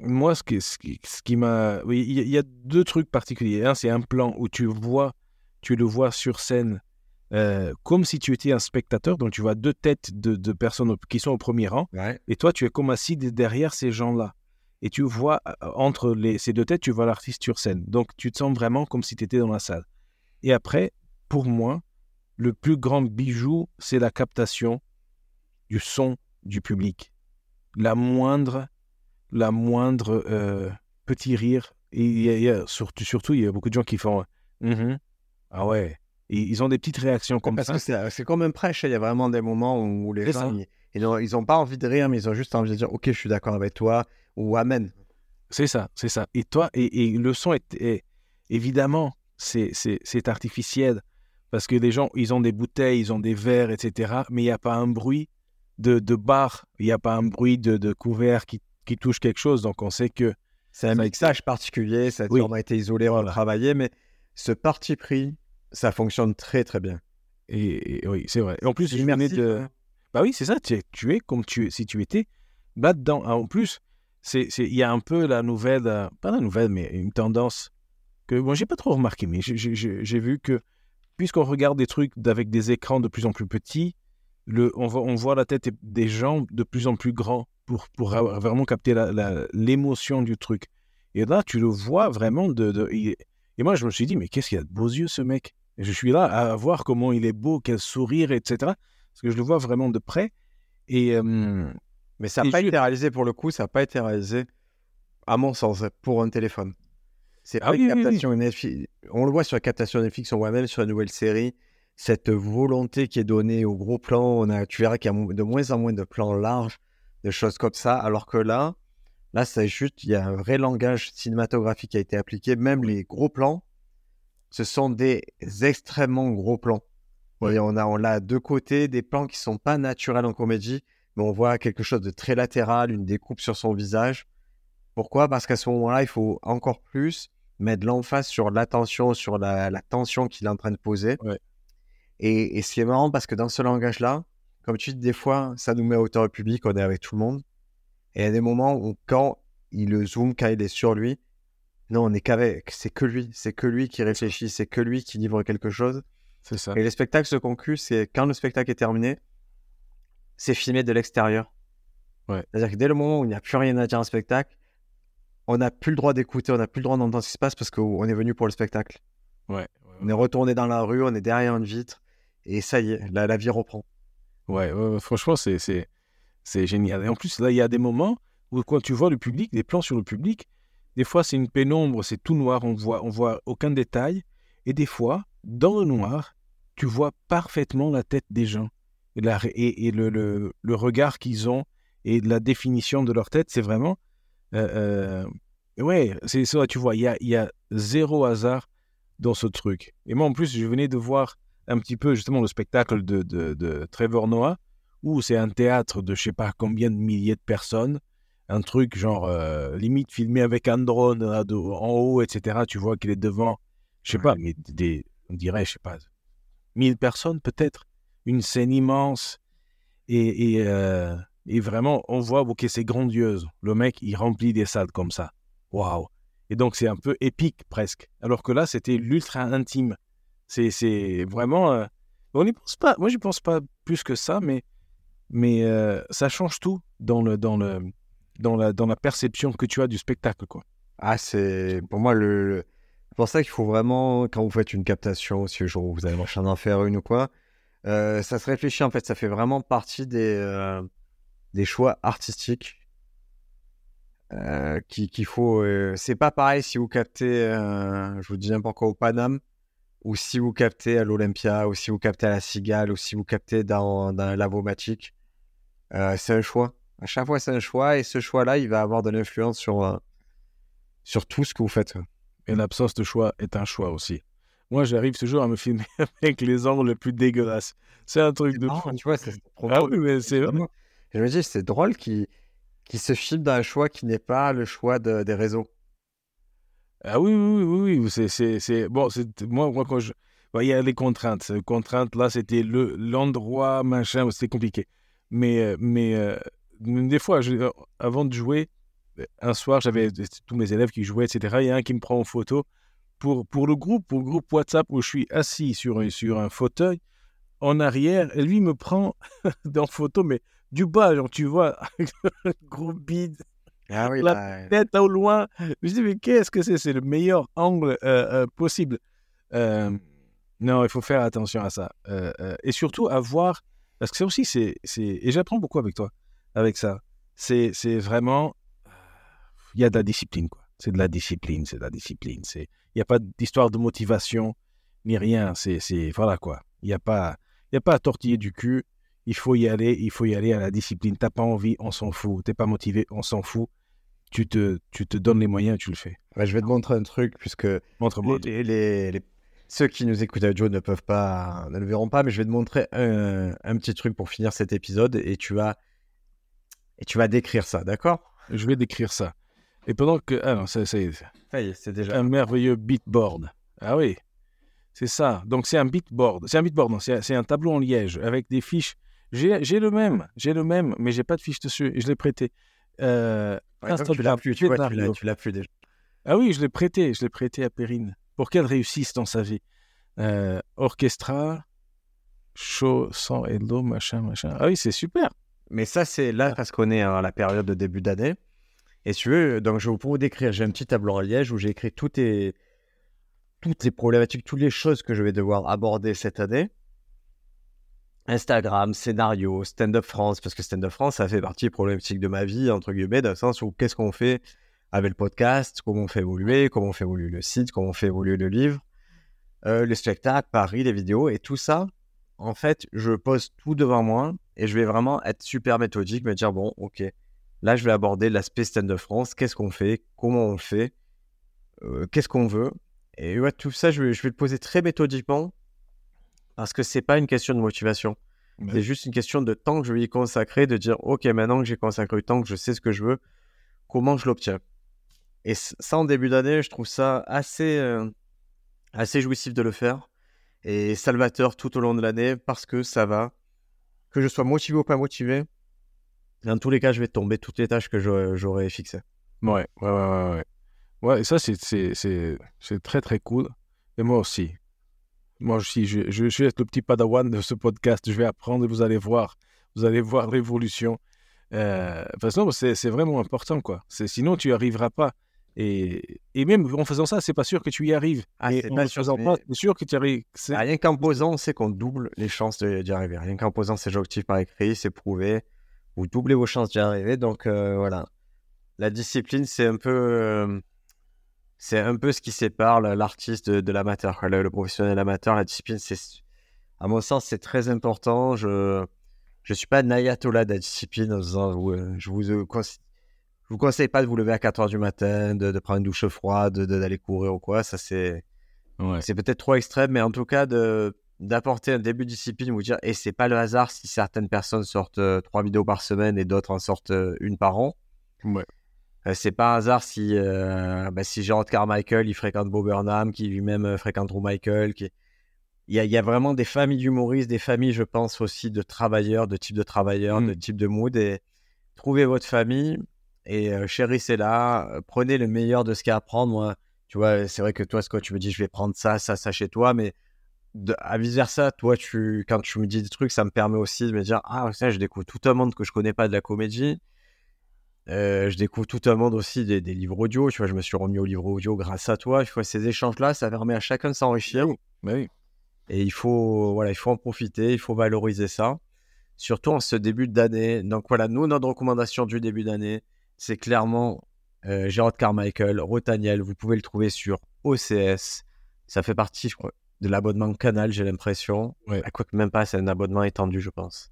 S2: moi, ce qui, ce qui, ce qui m'a... Oui, il y, a- deux trucs particuliers. Un, c'est un plan où tu vois, tu le vois sur scène euh, comme si tu étais un spectateur. Donc, tu vois deux têtes de, de personnes qui sont au premier rang.
S1: Ouais.
S2: Et toi, tu es comme assis de- derrière ces gens-là. Et tu vois, euh, entre les, ces deux têtes, tu vois l'artiste sur scène. Donc, tu te sens vraiment comme si tu étais dans la salle. Et après, pour moi, le plus grand bijou, c'est la captation du son du public. La moindre, la moindre euh, petit rire. Et y a surtout, surtout, il y a beaucoup de gens qui font Mhm. Ah ouais. Et ils ont des petites réactions comme
S1: Parce
S2: ça.
S1: que c'est comme un prêche. Il y a vraiment des moments où les gens, ils, ils n'ont ils ont pas envie de rire, mais ils ont juste envie de dire, OK, je suis d'accord avec toi, ou Amen.
S2: C'est ça, c'est ça. Et toi, et, et le son est, est- évidemment, c'est, artificiel parce que les gens, ils ont des bouteilles, ils ont des verres, etc. Mais il n'y a pas un bruit de, de bar, il n'y a pas un bruit de, de couvert qui, qui touche quelque chose. Donc on sait que
S1: C'est un mixage particulier, ça a
S2: Oui.
S1: été isolé, on
S2: Voilà.
S1: a travaillé, mais ce parti pris, ça fonctionne très très bien.
S2: et, et oui, c'est vrai. Et en plus, je de. Bah oui, c'est ça, tu es, tu es comme tu, si tu étais là-dedans. Ah, En plus, il y a un peu la nouvelle, euh, pas la nouvelle, mais une tendance que moi, j'ai pas trop remarqué, mais j'ai vu que puisqu'on regarde des trucs avec des écrans de plus en plus petits, le, on, voit, on voit la tête des gens de plus en plus grands pour, pour vraiment capter l'émotion du truc. Et là, tu le vois vraiment de. et, moi, je me suis dit, mais qu'est-ce qu'il a de beaux yeux, ce mec? Et je suis là à voir comment il est beau, quel sourire, etc. Parce que je le vois vraiment de près. Et,
S1: mais ça n'a pas été réalisé pour le coup, ça n'a pas été réalisé, à mon sens, pour un téléphone. C'est ah, captation On le voit sur la captation Netflix, on voit même sur la nouvelle série, cette volonté qui est donnée au gros plan. On a, tu verras qu'il y a de moins en moins de plans larges, de choses comme ça, alors que là, là, c'est juste, il y a un vrai langage cinématographique qui a été appliqué. Même les gros plans, ce sont des extrêmement gros plans. on a, on a deux côtés des plans qui sont pas naturels en comédie, mais on voit quelque chose de très latéral, une découpe sur son visage. Pourquoi? Parce qu'à ce moment-là, il faut encore plus mettre l'emphase sur l'attention, sur la, tension qu'il est en train de poser. Et, et ce qui est marrant, parce que dans ce langage-là, comme tu dis, des fois, ça nous met à hauteur public, on est avec tout le monde. Et il y a des moments où, quand il le zoom, quand il est sur lui, non, on est qu'avec, c'est que lui, c'est que lui qui réfléchit, c'est que lui qui livre quelque chose.
S2: C'est ça.
S1: Et les spectacles se concluent, c'est quand le spectacle est terminé, c'est filmé de l'extérieur. C'est-à-dire que dès le moment où il n'y a plus rien à dire en spectacle, on n'a plus le droit d'écouter, on n'a plus le droit d'entendre ce qui se passe parce qu'on est venu pour le spectacle.
S2: Ouais,
S1: On est retourné dans la rue, on est derrière une vitre et ça y est, la, vie reprend.
S2: Ouais, franchement, c'est, c'est, génial. Et en plus, là, il y a des moments où quand tu vois le public, des plans sur le public, des fois c'est une pénombre, c'est tout noir, on voit, on voit aucun détail. Et des fois, dans le noir, tu vois parfaitement la tête des gens et, le, le, regard qu'ils ont et la définition de leur tête, c'est vraiment. Euh, euh, ouais, c'est ça, tu vois, il y a, y a zéro hasard dans ce truc. Et moi, en plus, je venais de voir un petit peu justement le spectacle de, de, de Trevor Noah, où c'est un théâtre de je sais pas combien de milliers de personnes, un truc genre euh, limite filmé avec un drone en haut, etc. Tu vois qu'il est devant, je sais pas, mais des, on dirait, je sais pas, 1000 personnes peut-être une scène immense. Et, euh, et, vraiment, on voit que c'est grandiose. Le mec, il remplit des salles comme ça. Waouh! Et donc, c'est un peu épique presque. Alors que là, c'était l'ultra intime. C'est vraiment. Euh, on n'y pense pas. Moi, je pense pas plus que ça, mais, mais euh, ça change tout dans, le, dans, le, dans, la, dans la perception que tu as du spectacle. Quoi.
S1: Ah, c'est. Pour moi, le. C'est pour ça qu'il faut vraiment, quand vous faites une captation, si vous avez marché d'en faire une ou quoi, euh, ça se réfléchit en fait, ça fait vraiment partie des, euh, des choix artistiques euh, qu'il faut. c'est pas pareil si vous captez, je vous dis n'importe quoi, au Paname, ou si vous captez à l'Olympia, ou si vous captez à la Cigale, ou si vous captez dans, dans Lavomatique. c'est un choix. À chaque fois, c'est un choix, et ce choix-là, il va avoir de l'influence sur, sur tout ce que vous faites.
S2: Et l'absence de choix est un choix aussi. Moi, j'arrive toujours à me filmer avec les angles les plus dégueulasses. C'est un truc de fou.
S1: Tu vois, c'est ah oui, mais c'est Je me dis, c'est drôle qu'il qui se filme d'un choix qui n'est pas le choix des réseaux.
S2: Ah oui, oui, oui, oui. C'est, bon, moi, moi, quand je. Il y a les contraintes. Les contraintes, là, c'était le, l'endroit, machin, c'était compliqué. Mais, euh, mais euh, des fois, je, avant de jouer, un soir, j'avais tous mes élèves qui jouaient, etc. Il y a un qui me prend en photo pour, pour le groupe, pour le groupe WhatsApp où je suis assis sur, sur un fauteuil, en arrière, et lui me prend en photo, mais du bas, genre, tu vois, gros bide,
S1: ah oui,
S2: la tête au loin. Je dis, mais qu'est-ce que c'est? C'est le meilleur angle euh, euh, possible. Euh, non, il faut faire attention à ça. et surtout à voir, parce que ça aussi, c'est, et j'apprends beaucoup avec toi, avec ça. C'est, c'est vraiment, il y a de la discipline, quoi. C'est de la discipline, c'est de la discipline. C'est, il n'y a pas d'histoire de motivation ni rien. C'est, voilà quoi. Il n'y a pas, il a pas à tortiller du cul. Il faut y aller. Il faut y aller à la discipline. T'as pas envie, on s'en fout. T'es pas motivé, on s'en fout. Tu te, tu te donnes les moyens, tu le fais.
S1: je vais te montrer un truc puisque
S2: Montre-moi.
S1: Les, ceux qui nous écoutent à Joe ne peuvent pas, ne le verront pas, mais je vais te montrer un, un petit truc pour finir cet épisode et tu vas, et tu vas décrire ça, d'accord?
S2: Je vais décrire ça. Et pendant que. Ah non, ça,
S1: c'est déjà.
S2: Un merveilleux beatboard. Ah oui, c'est ça. Donc c'est un beatboard. C'est un beatboard, non, c'est un tableau en liège avec des fiches. J'ai le même, j'ai le même, mais j'ai pas de fiches dessus. Je l'ai prêté.
S1: Euh, tu l'as plus, tu, tu l'as plus déjà.
S2: Ah oui, je l'ai prêté, je l'ai prêté à Perrine. pour qu'elle réussisse dans sa vie. Euh, orchestra, show, sang et l'eau, machin, machin. Ah oui, c'est super.
S1: Mais ça, c'est là parce qu'on est à la période de début d'année. Et si tu veux, donc je vais vous décrire. J'ai un petit tableau en liège où j'ai écrit toutes les, les problématiques, toutes les choses que je vais devoir aborder cette année. Instagram, scénario, stand-up France, parce que stand-up France, ça fait partie des problématiques de ma vie, entre guillemets, dans le sens où qu'est-ce qu'on fait avec le podcast, comment on fait évoluer, comment on fait évoluer le site, comment on fait évoluer le livre, euh, les spectacles, Paris, les vidéos, et tout ça, en fait, je pose tout devant moi et je vais vraiment être super méthodique, me dire, bon, ok, là, je vais aborder l'aspect stand-up France, qu'est-ce qu'on fait, comment on le fait, euh, qu'est-ce qu'on veut? Et ouais, tout ça, je vais, je vais le poser très méthodiquement parce que c'est pas une question de motivation. C'est juste une question de temps que je vais y consacrer, de dire, OK, maintenant que j'ai consacré le temps, que je sais ce que je veux, comment je l'obtiens? Et ça, en début d'année, je trouve ça assez, euh, assez jouissif de le faire et salvateur tout au long de l'année parce que ça va, que je sois motivé ou pas motivé, dans tous les cas, je vais tomber toutes les tâches que j'aurais fixées.
S2: Ouais, ouais, ouais, ouais. Ouais, et ça, c'est très, très cool. Et moi aussi. Moi aussi, je, je, suis le petit padawan de ce podcast. Je vais apprendre et vous allez voir. Vous allez voir l'évolution. Euh, toute façon, c'est vraiment important, quoi. Sinon, tu n'y arriveras pas. Et, et, même en faisant ça, c'est pas sûr que tu y arrives.
S1: Ah,
S2: c'est pas
S1: sûr,
S2: c'est sûr que tu y arrives.
S1: Ah, rien qu'en posant, on sait qu'on double les chances d'y arriver. Rien qu'en posant ces objectifs par écrit, c'est prouvé. Vous doublez vos chances d'y arriver. Donc euh, voilà. La discipline, c'est un peu. Euh, c'est un peu ce qui sépare l'artiste de, l'amateur, le, professionnel amateur. La discipline, c'est, à mon sens, c'est très important. Je je suis pas n'ayatollah de la discipline. Euh, je vous, je vous conseille pas de vous lever à 4 heures du matin, de, prendre une douche froide, d'aller courir ou quoi. Ça, c'est c'est peut-être trop extrême, mais en tout cas, de d'apporter un début de discipline, vous dire, et c'est pas le hasard si certaines personnes sortent euh, trois vidéos par semaine et d'autres en sortent euh, une par an.
S2: Ouais.
S1: Euh, c'est pas un hasard si, euh, bah, si Gerard Carmichael, il fréquente Bob Burnham, qui lui-même fréquente Drew Michael. Qui... Il, y a, il y a vraiment des familles d'humoristes, des familles, je pense, aussi de travailleurs, de type de travailleurs, de mm. type de mood. Et trouvez votre famille et chérissez-la. Prenez le meilleur de ce qu'il y a à prendre. Moi, tu vois, c'est vrai que toi, Scott, tu me dis, je vais prendre ça, ça, ça chez toi, mais de, à vice versa, toi, tu, quand tu me dis des trucs, ça me permet aussi de me dire, ah, ça, je découvre tout un monde que je connais pas de la comédie euh, je découvre tout un monde aussi des, livres audio. Tu vois, je me suis remis au livre audio grâce à toi. Il faut ces échanges-là, ça permet à chacun de s'enrichir.
S2: Bah oui.
S1: Et il faut, voilà, il faut en profiter, il faut valoriser ça, surtout en ce début d'année. Donc voilà, nous, notre recommandation du début d'année, c'est clairement euh, Gérard Carmichael, Rotaniel. Vous pouvez le trouver sur OCS. Ça fait partie, je crois, de l'abonnement Canal, j'ai l'impression.
S2: Ouais.
S1: Quoi que même pas, c'est un abonnement étendu, je pense.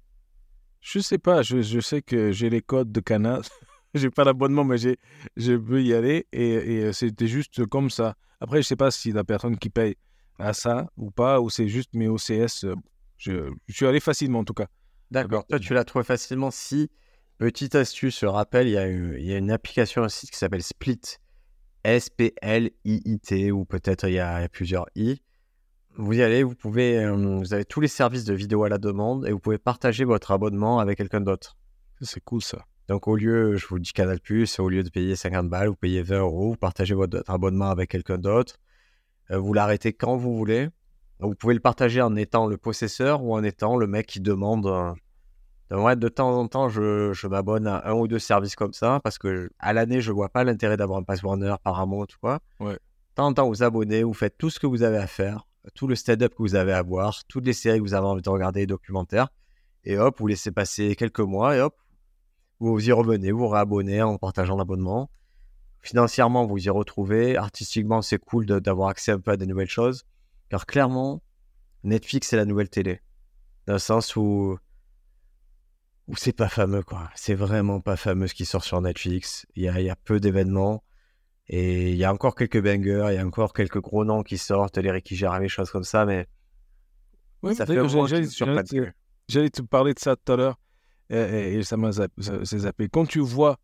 S2: Je sais pas, je, je sais que j'ai les codes de Canal. j'ai pas l'abonnement, mais j'ai, je peux y aller. Et, et c'était juste comme ça. Après, je sais pas si la personne qui paye à ça ou pas, ou c'est juste mes OCS. Euh, je, je suis allé facilement en tout cas.
S1: D'accord. Toi, tu l'as trouvé facilement. Si, petite astuce, je rappelle, il y a, il y a une application, un site qui s'appelle Split. S-P-L-I-I-T, ou peut-être il y, a, plusieurs I. Vous y allez, vous pouvez, euh, vous avez tous les services de vidéo à la demande et vous pouvez partager votre abonnement avec quelqu'un d'autre.
S2: C'est cool ça.
S1: Donc, au lieu, je vous dis Canal Plus, au lieu de payer 50 balles, vous payez 20 euros, vous partagez votre abonnement avec quelqu'un d'autre. Euh, vous l'arrêtez quand vous voulez. Vous pouvez le partager en étant le possesseur ou en étant le mec qui demande. de temps en temps, je, m'abonne à un ou deux services comme ça parce que à l'année, je vois pas l'intérêt d'avoir un pass Warner, Paramount ou quoi.
S2: Ouais.
S1: De temps en temps, vous abonnez, vous faites tout ce que vous avez à faire, tout le stand-up que vous avez à voir, toutes les séries que vous avez envie de regarder, les documentaires. Et hop, vous laissez passer quelques mois et hop, vous y revenez, vous réabonnez en partageant l'abonnement. Financièrement, vous y retrouvez. Artistiquement, c'est cool d'avoir accès un peu à des nouvelles choses. Car clairement, Netflix, c'est la nouvelle télé. Dans le sens où, où c'est pas fameux, quoi. C'est vraiment pas fameux ce qui sort sur Netflix. Il y a, y a peu d'événements. Et il y a encore quelques bangers, il y a encore quelques gros noms qui sortent, les Ricky Gervais, choses comme ça, mais
S2: ça fait J'allais te parler de ça tout à l'heure et, ça m'a zappé. Quand tu vois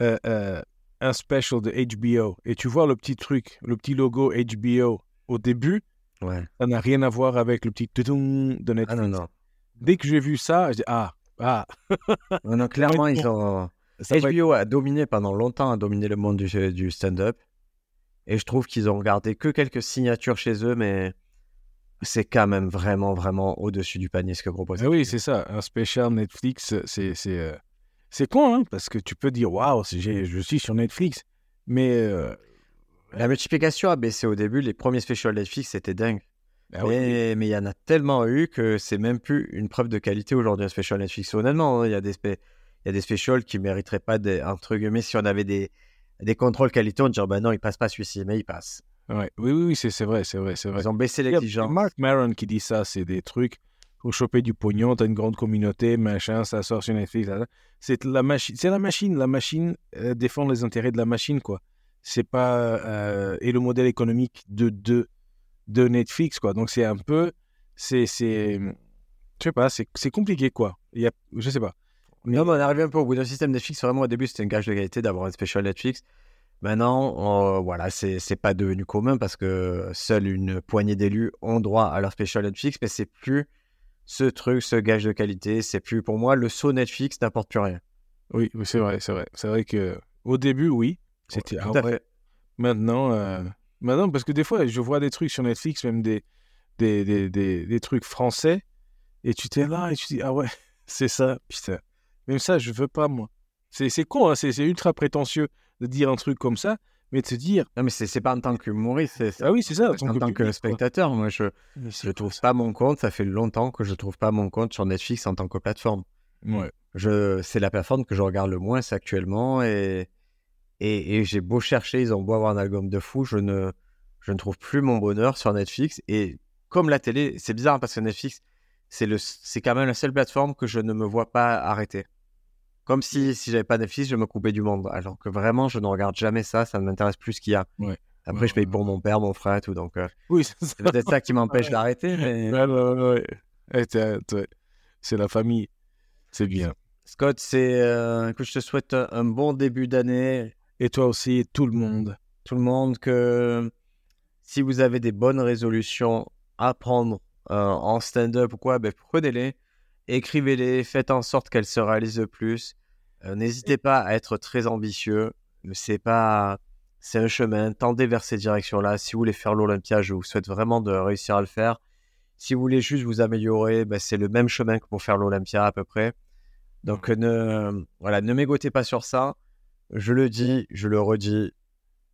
S2: euh, euh, un special de HBO et tu vois le petit truc, le petit logo HBO au début,
S1: ouais.
S2: ça n'a rien à voir avec le petit de Netflix.
S1: Ah non, non.
S2: Dès que j'ai vu ça, je dis Ah, ah.
S1: non, clairement, ils ont. HBO a dominé pendant longtemps, a dominé le monde du, du stand-up. Et je trouve qu'ils ont gardé que quelques signatures chez eux, mais c'est quand même vraiment, vraiment au-dessus du panier ce que propose.
S2: Ah oui, c'est ça. Un spécial Netflix, c'est c'est euh, c'est con, hein, parce que tu peux dire waouh, je suis sur Netflix, mais euh,
S1: La multiplication a baissé au début. Les premiers specials Netflix, c'était dingue.
S2: ah oui,
S1: mais il y en a tellement eu que c'est même plus une preuve de qualité aujourd'hui un special Netflix. Honnêtement, hein, il y a des y a des specials qui mériteraient pas des, entre guillemets si on avait des des contrôles qualité, on dirait bah non, il passe pas celui-ci, mais il passe.
S2: ouais. oui, oui, oui, c'est c'est vrai, c'est vrai, c'est vrai.
S1: Ils ont baissé l'exigence.
S2: Mark Maron qui dit ça, c'est des trucs pour choper du pognon, t'as une grande communauté, machin, ça sort sur Netflix. C'est la machine, c'est la machine, la machine euh, défend les intérêts de la machine, quoi. C'est pas euh, et le modèle économique de de, de Netflix, quoi. Donc c'est un peu, c'est c'est, je sais pas, c'est c'est compliqué, quoi. Il y a, je sais pas.
S1: Non, mais on est arrivé un peu au bout d'un système Netflix. Vraiment, au début, c'était un gage de qualité d'avoir un special Netflix. Maintenant, on- voilà, c'est pas devenu commun parce que seule une poignée d'élus ont droit à leur special Netflix, mais c'est plus ce truc, ce gage de qualité. C'est plus pour moi le saut Netflix n'apporte plus rien.
S2: Oui, c'est vrai, c'est vrai. C'est vrai que au début, oui, c'était ah ouais. Maintenant, euh, maintenant, parce que des fois, je vois des trucs sur Netflix, même des, des, des, des, des trucs français, et tu t'es là et tu dis, ah ouais, c'est ça, putain. Même ça, je veux pas, moi. C'est con, hein, c'est ultra prétentieux de dire un truc comme ça, mais de se dire,
S1: Non, mais c'est pas en tant qu'humoriste, c'est c'est
S2: ah oui, c'est ça,
S1: en tant que spectateur. Moi, je je trouve pas mon compte. Ça fait longtemps que je trouve pas mon compte sur Netflix en tant que plateforme.
S2: Ouais,
S1: c'est la plateforme que je regarde le moins actuellement et, et, et j'ai beau chercher, ils ont beau avoir un album de fou, je ne, je ne trouve plus mon bonheur sur Netflix. Et comme la télé, c'est bizarre parce que Netflix, c'est quand même la seule plateforme que je ne me vois pas arrêter. Comme si, si j'avais pas Netflix, je me coupais du monde. Alors que vraiment, je ne regarde jamais ça, ça ne m'intéresse plus ce qu'il y a.
S2: Ouais.
S1: Après,
S2: Ouais,
S1: je paye pour mon père, mon frère et tout. Donc, euh,
S2: oui, c'est
S1: peut-être ça qui m'empêche d'arrêter. Mais...
S2: Eh, C'est la famille, c'est bien.
S1: Scott, c'est, euh, écoute, je te souhaite un, un bon début d'année.
S2: Et toi aussi, tout le monde.
S1: tout le monde que si vous avez des bonnes résolutions à prendre euh, en stand-up ou quoi, ben, prenez-les, écrivez-les, faites en sorte qu'elles se réalisent le plus. Euh, N'hésitez pas à être très ambitieux. C'est pas, c'est un chemin. Tendez vers ces directions-là. Si vous voulez faire l'Olympia, je vous souhaite vraiment de réussir à le faire. Si vous voulez juste vous améliorer, ben, c'est le même chemin que pour faire l'Olympia à peu près. Donc ne, voilà, ne mégotez pas sur ça. Je le dis, je le redis.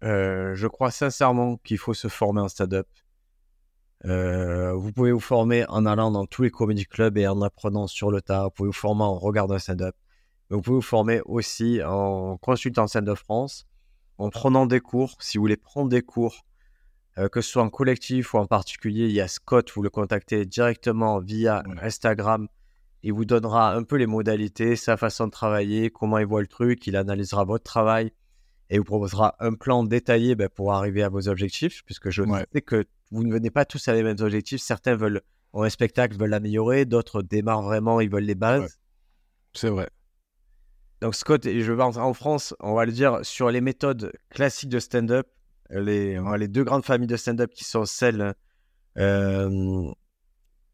S1: Euh, je crois sincèrement qu'il faut se former en stand-up. Euh, vous pouvez vous former en allant dans tous les comedy clubs et en apprenant sur le tas. Vous pouvez vous former en regardant un stand-up. Vous pouvez vous former aussi en consultant Stand-up France, en prenant des cours. Si vous voulez prendre des cours, euh, que ce soit en collectif ou en particulier, il y a Scott, vous le contactez directement via. Instagram. Il vous donnera un peu les modalités, sa façon de travailler, comment il voit le truc. Il analysera votre travail et vous proposera un plan détaillé ben, pour arriver à vos objectifs, puisque je
S2: Ouais.
S1: sais que vous ne venez pas tous à les mêmes objectifs. Certains veulent, ont un spectacle, veulent l'améliorer, d'autres démarrent vraiment, ils veulent les bases.
S2: Ouais. C'est vrai.
S1: Donc Scott, et je vais en France, on va le dire, sur les méthodes classiques de stand-up, les, les deux grandes familles de stand-up qui sont celles, euh,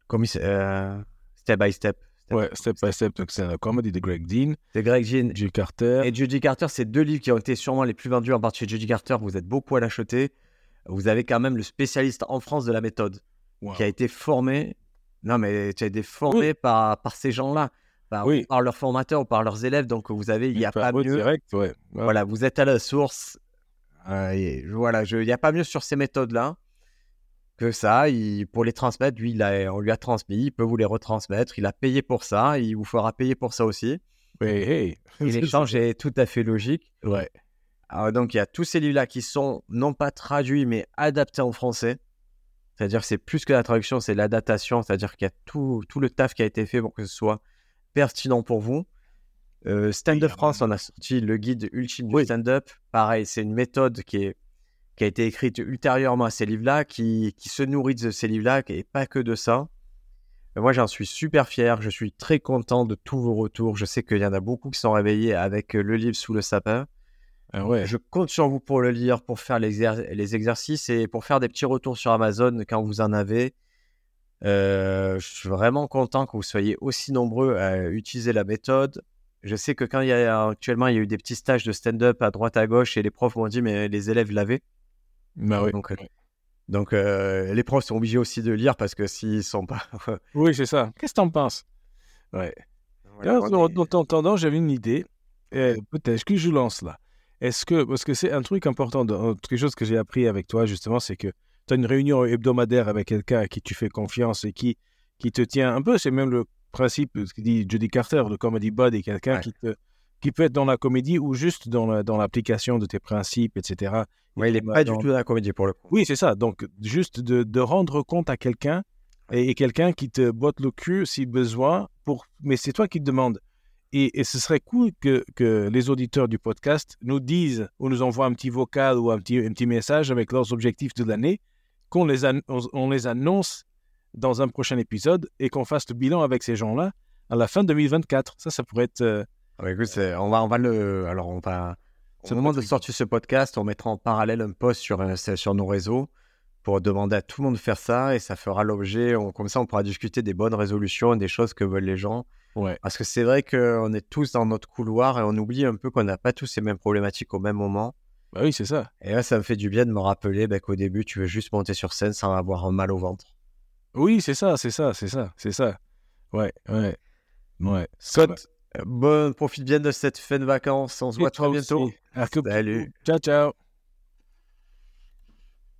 S1: comme euh, step by step.
S2: Ouais, step by step, donc c'est la comedy de Greg Dean,
S1: C'est Greg Ginn
S2: Jill Carter.
S1: et Judy Carter, c'est deux livres qui ont été sûrement les plus vendus, en particulier Judy Carter, vous êtes beaucoup à l'acheter. Vous avez quand même le spécialiste en France de la méthode,
S2: Wow.
S1: qui a été formé, non mais qui a été formé par, par ces gens-là, par,
S2: Oui.
S1: par leurs formateurs ou par leurs élèves, donc vous avez, il n'y a pas mieux.
S2: direct, ouais. Ouais.
S1: Voilà, vous êtes à la source. Euh, et voilà, il n'y a pas mieux sur ces méthodes-là que ça. Il- pour les transmettre, lui, il a- on lui a transmis, il peut vous les retransmettre. Il a payé pour ça, il vous fera payer pour ça aussi.
S2: Ouais, hey.
S1: Et l'échange est tout à fait logique.
S2: Ouais.
S1: Alors, donc, il y a tous ces livres-là qui sont non pas traduits, mais adaptés en français. C'est-à-dire c'est plus que la traduction, c'est l'adaptation. C'est-à-dire qu'il y a tout, tout le taf qui a été fait pour que ce soit pertinent pour vous. Euh, Stand
S2: Oui,
S1: Up
S2: ah,
S1: France, on a sorti le guide ultime du
S2: Oui.
S1: stand-up. Pareil, c'est une méthode qui, est, qui a été écrite ultérieurement à ces livres-là, qui, qui se nourrit de ces livres-là, et pas que de ça. Moi, j'en suis super fier. Je suis très content de tous vos retours. Je sais qu'il y en a beaucoup qui sont réveillés avec euh, le livre sous le sapin.
S2: Ah ouais.
S1: Je compte sur vous pour le lire, pour faire les exercices et pour faire des petits retours sur Amazon quand vous en avez. Euh, je suis vraiment content que vous soyez aussi nombreux à utiliser la méthode. Je sais que quand il y a actuellement il y a eu des petits stages de stand-up à droite à gauche et les profs m'ont dit mais les élèves l'avaient.
S2: Bah oui.
S1: Donc, euh, donc euh, les profs sont obligés aussi de lire parce que s'ils sont pas.
S2: Oui, c'est ça. Qu'est-ce que t'en penses? Ouais.
S1: Voilà,
S2: en t'entendant, j'avais une idée. Euh, Peut-être que je lance là. Est-ce que, parce que c'est un truc important, de- euh, quelque chose que j'ai appris avec toi justement, c'est que tu as une réunion hebdomadaire avec quelqu'un à qui tu fais confiance et qui, qui te tient un peu, c'est même le principe, ce que dit Judy Carter, le comedy buddy, quelqu'un
S1: Ouais.
S2: qui, te, qui peut être dans la comédie ou juste dans la- dans l'application de tes principes, etc.
S1: Ouais, il est
S2: Dans-
S1: pas du tout dans la comédie pour le coup.
S2: Oui, c'est ça. Donc, juste de, de rendre compte à quelqu'un et, et quelqu'un qui te botte le cul si besoin, pour... mais c'est toi qui te demandes. Et, et ce serait cool que, que les auditeurs du podcast nous disent ou nous envoient un petit vocal ou un petit, un petit message avec leurs objectifs de l'année, qu'on les, an- on, on les annonce dans un prochain épisode et qu'on fasse le bilan avec ces gens-là à la fin 2024. Ça, ça pourrait être...
S1: bah écoute, c'est- on va, on va le. Alors, on va.
S2: Ça
S1: Au moment de sortir ce podcast, on mettra en parallèle un post sur, euh, sur nos réseaux pour demander à tout le monde de faire ça et ça fera l'objet. Comme ça, on pourra discuter des bonnes résolutions, des choses que veulent les gens.
S2: Ouais.
S1: Parce que c'est vrai qu'on est tous dans notre couloir et on oublie un peu qu'on n'a pas tous ces mêmes problématiques au même moment.
S2: Bah oui, c'est ça.
S1: Et là, ça me fait du bien de me rappeler bah, qu'au début, tu veux juste monter sur scène sans avoir un mal au ventre.
S2: Oui, c'est ça, c'est ça, c'est ça, c'est ça. Ouais, ouais. Ouais.
S1: Scott, bon, profite bien de cette fin de vacances. On se voit très bientôt.
S2: aussi. À que-
S1: Salut.
S2: Ciao, ciao.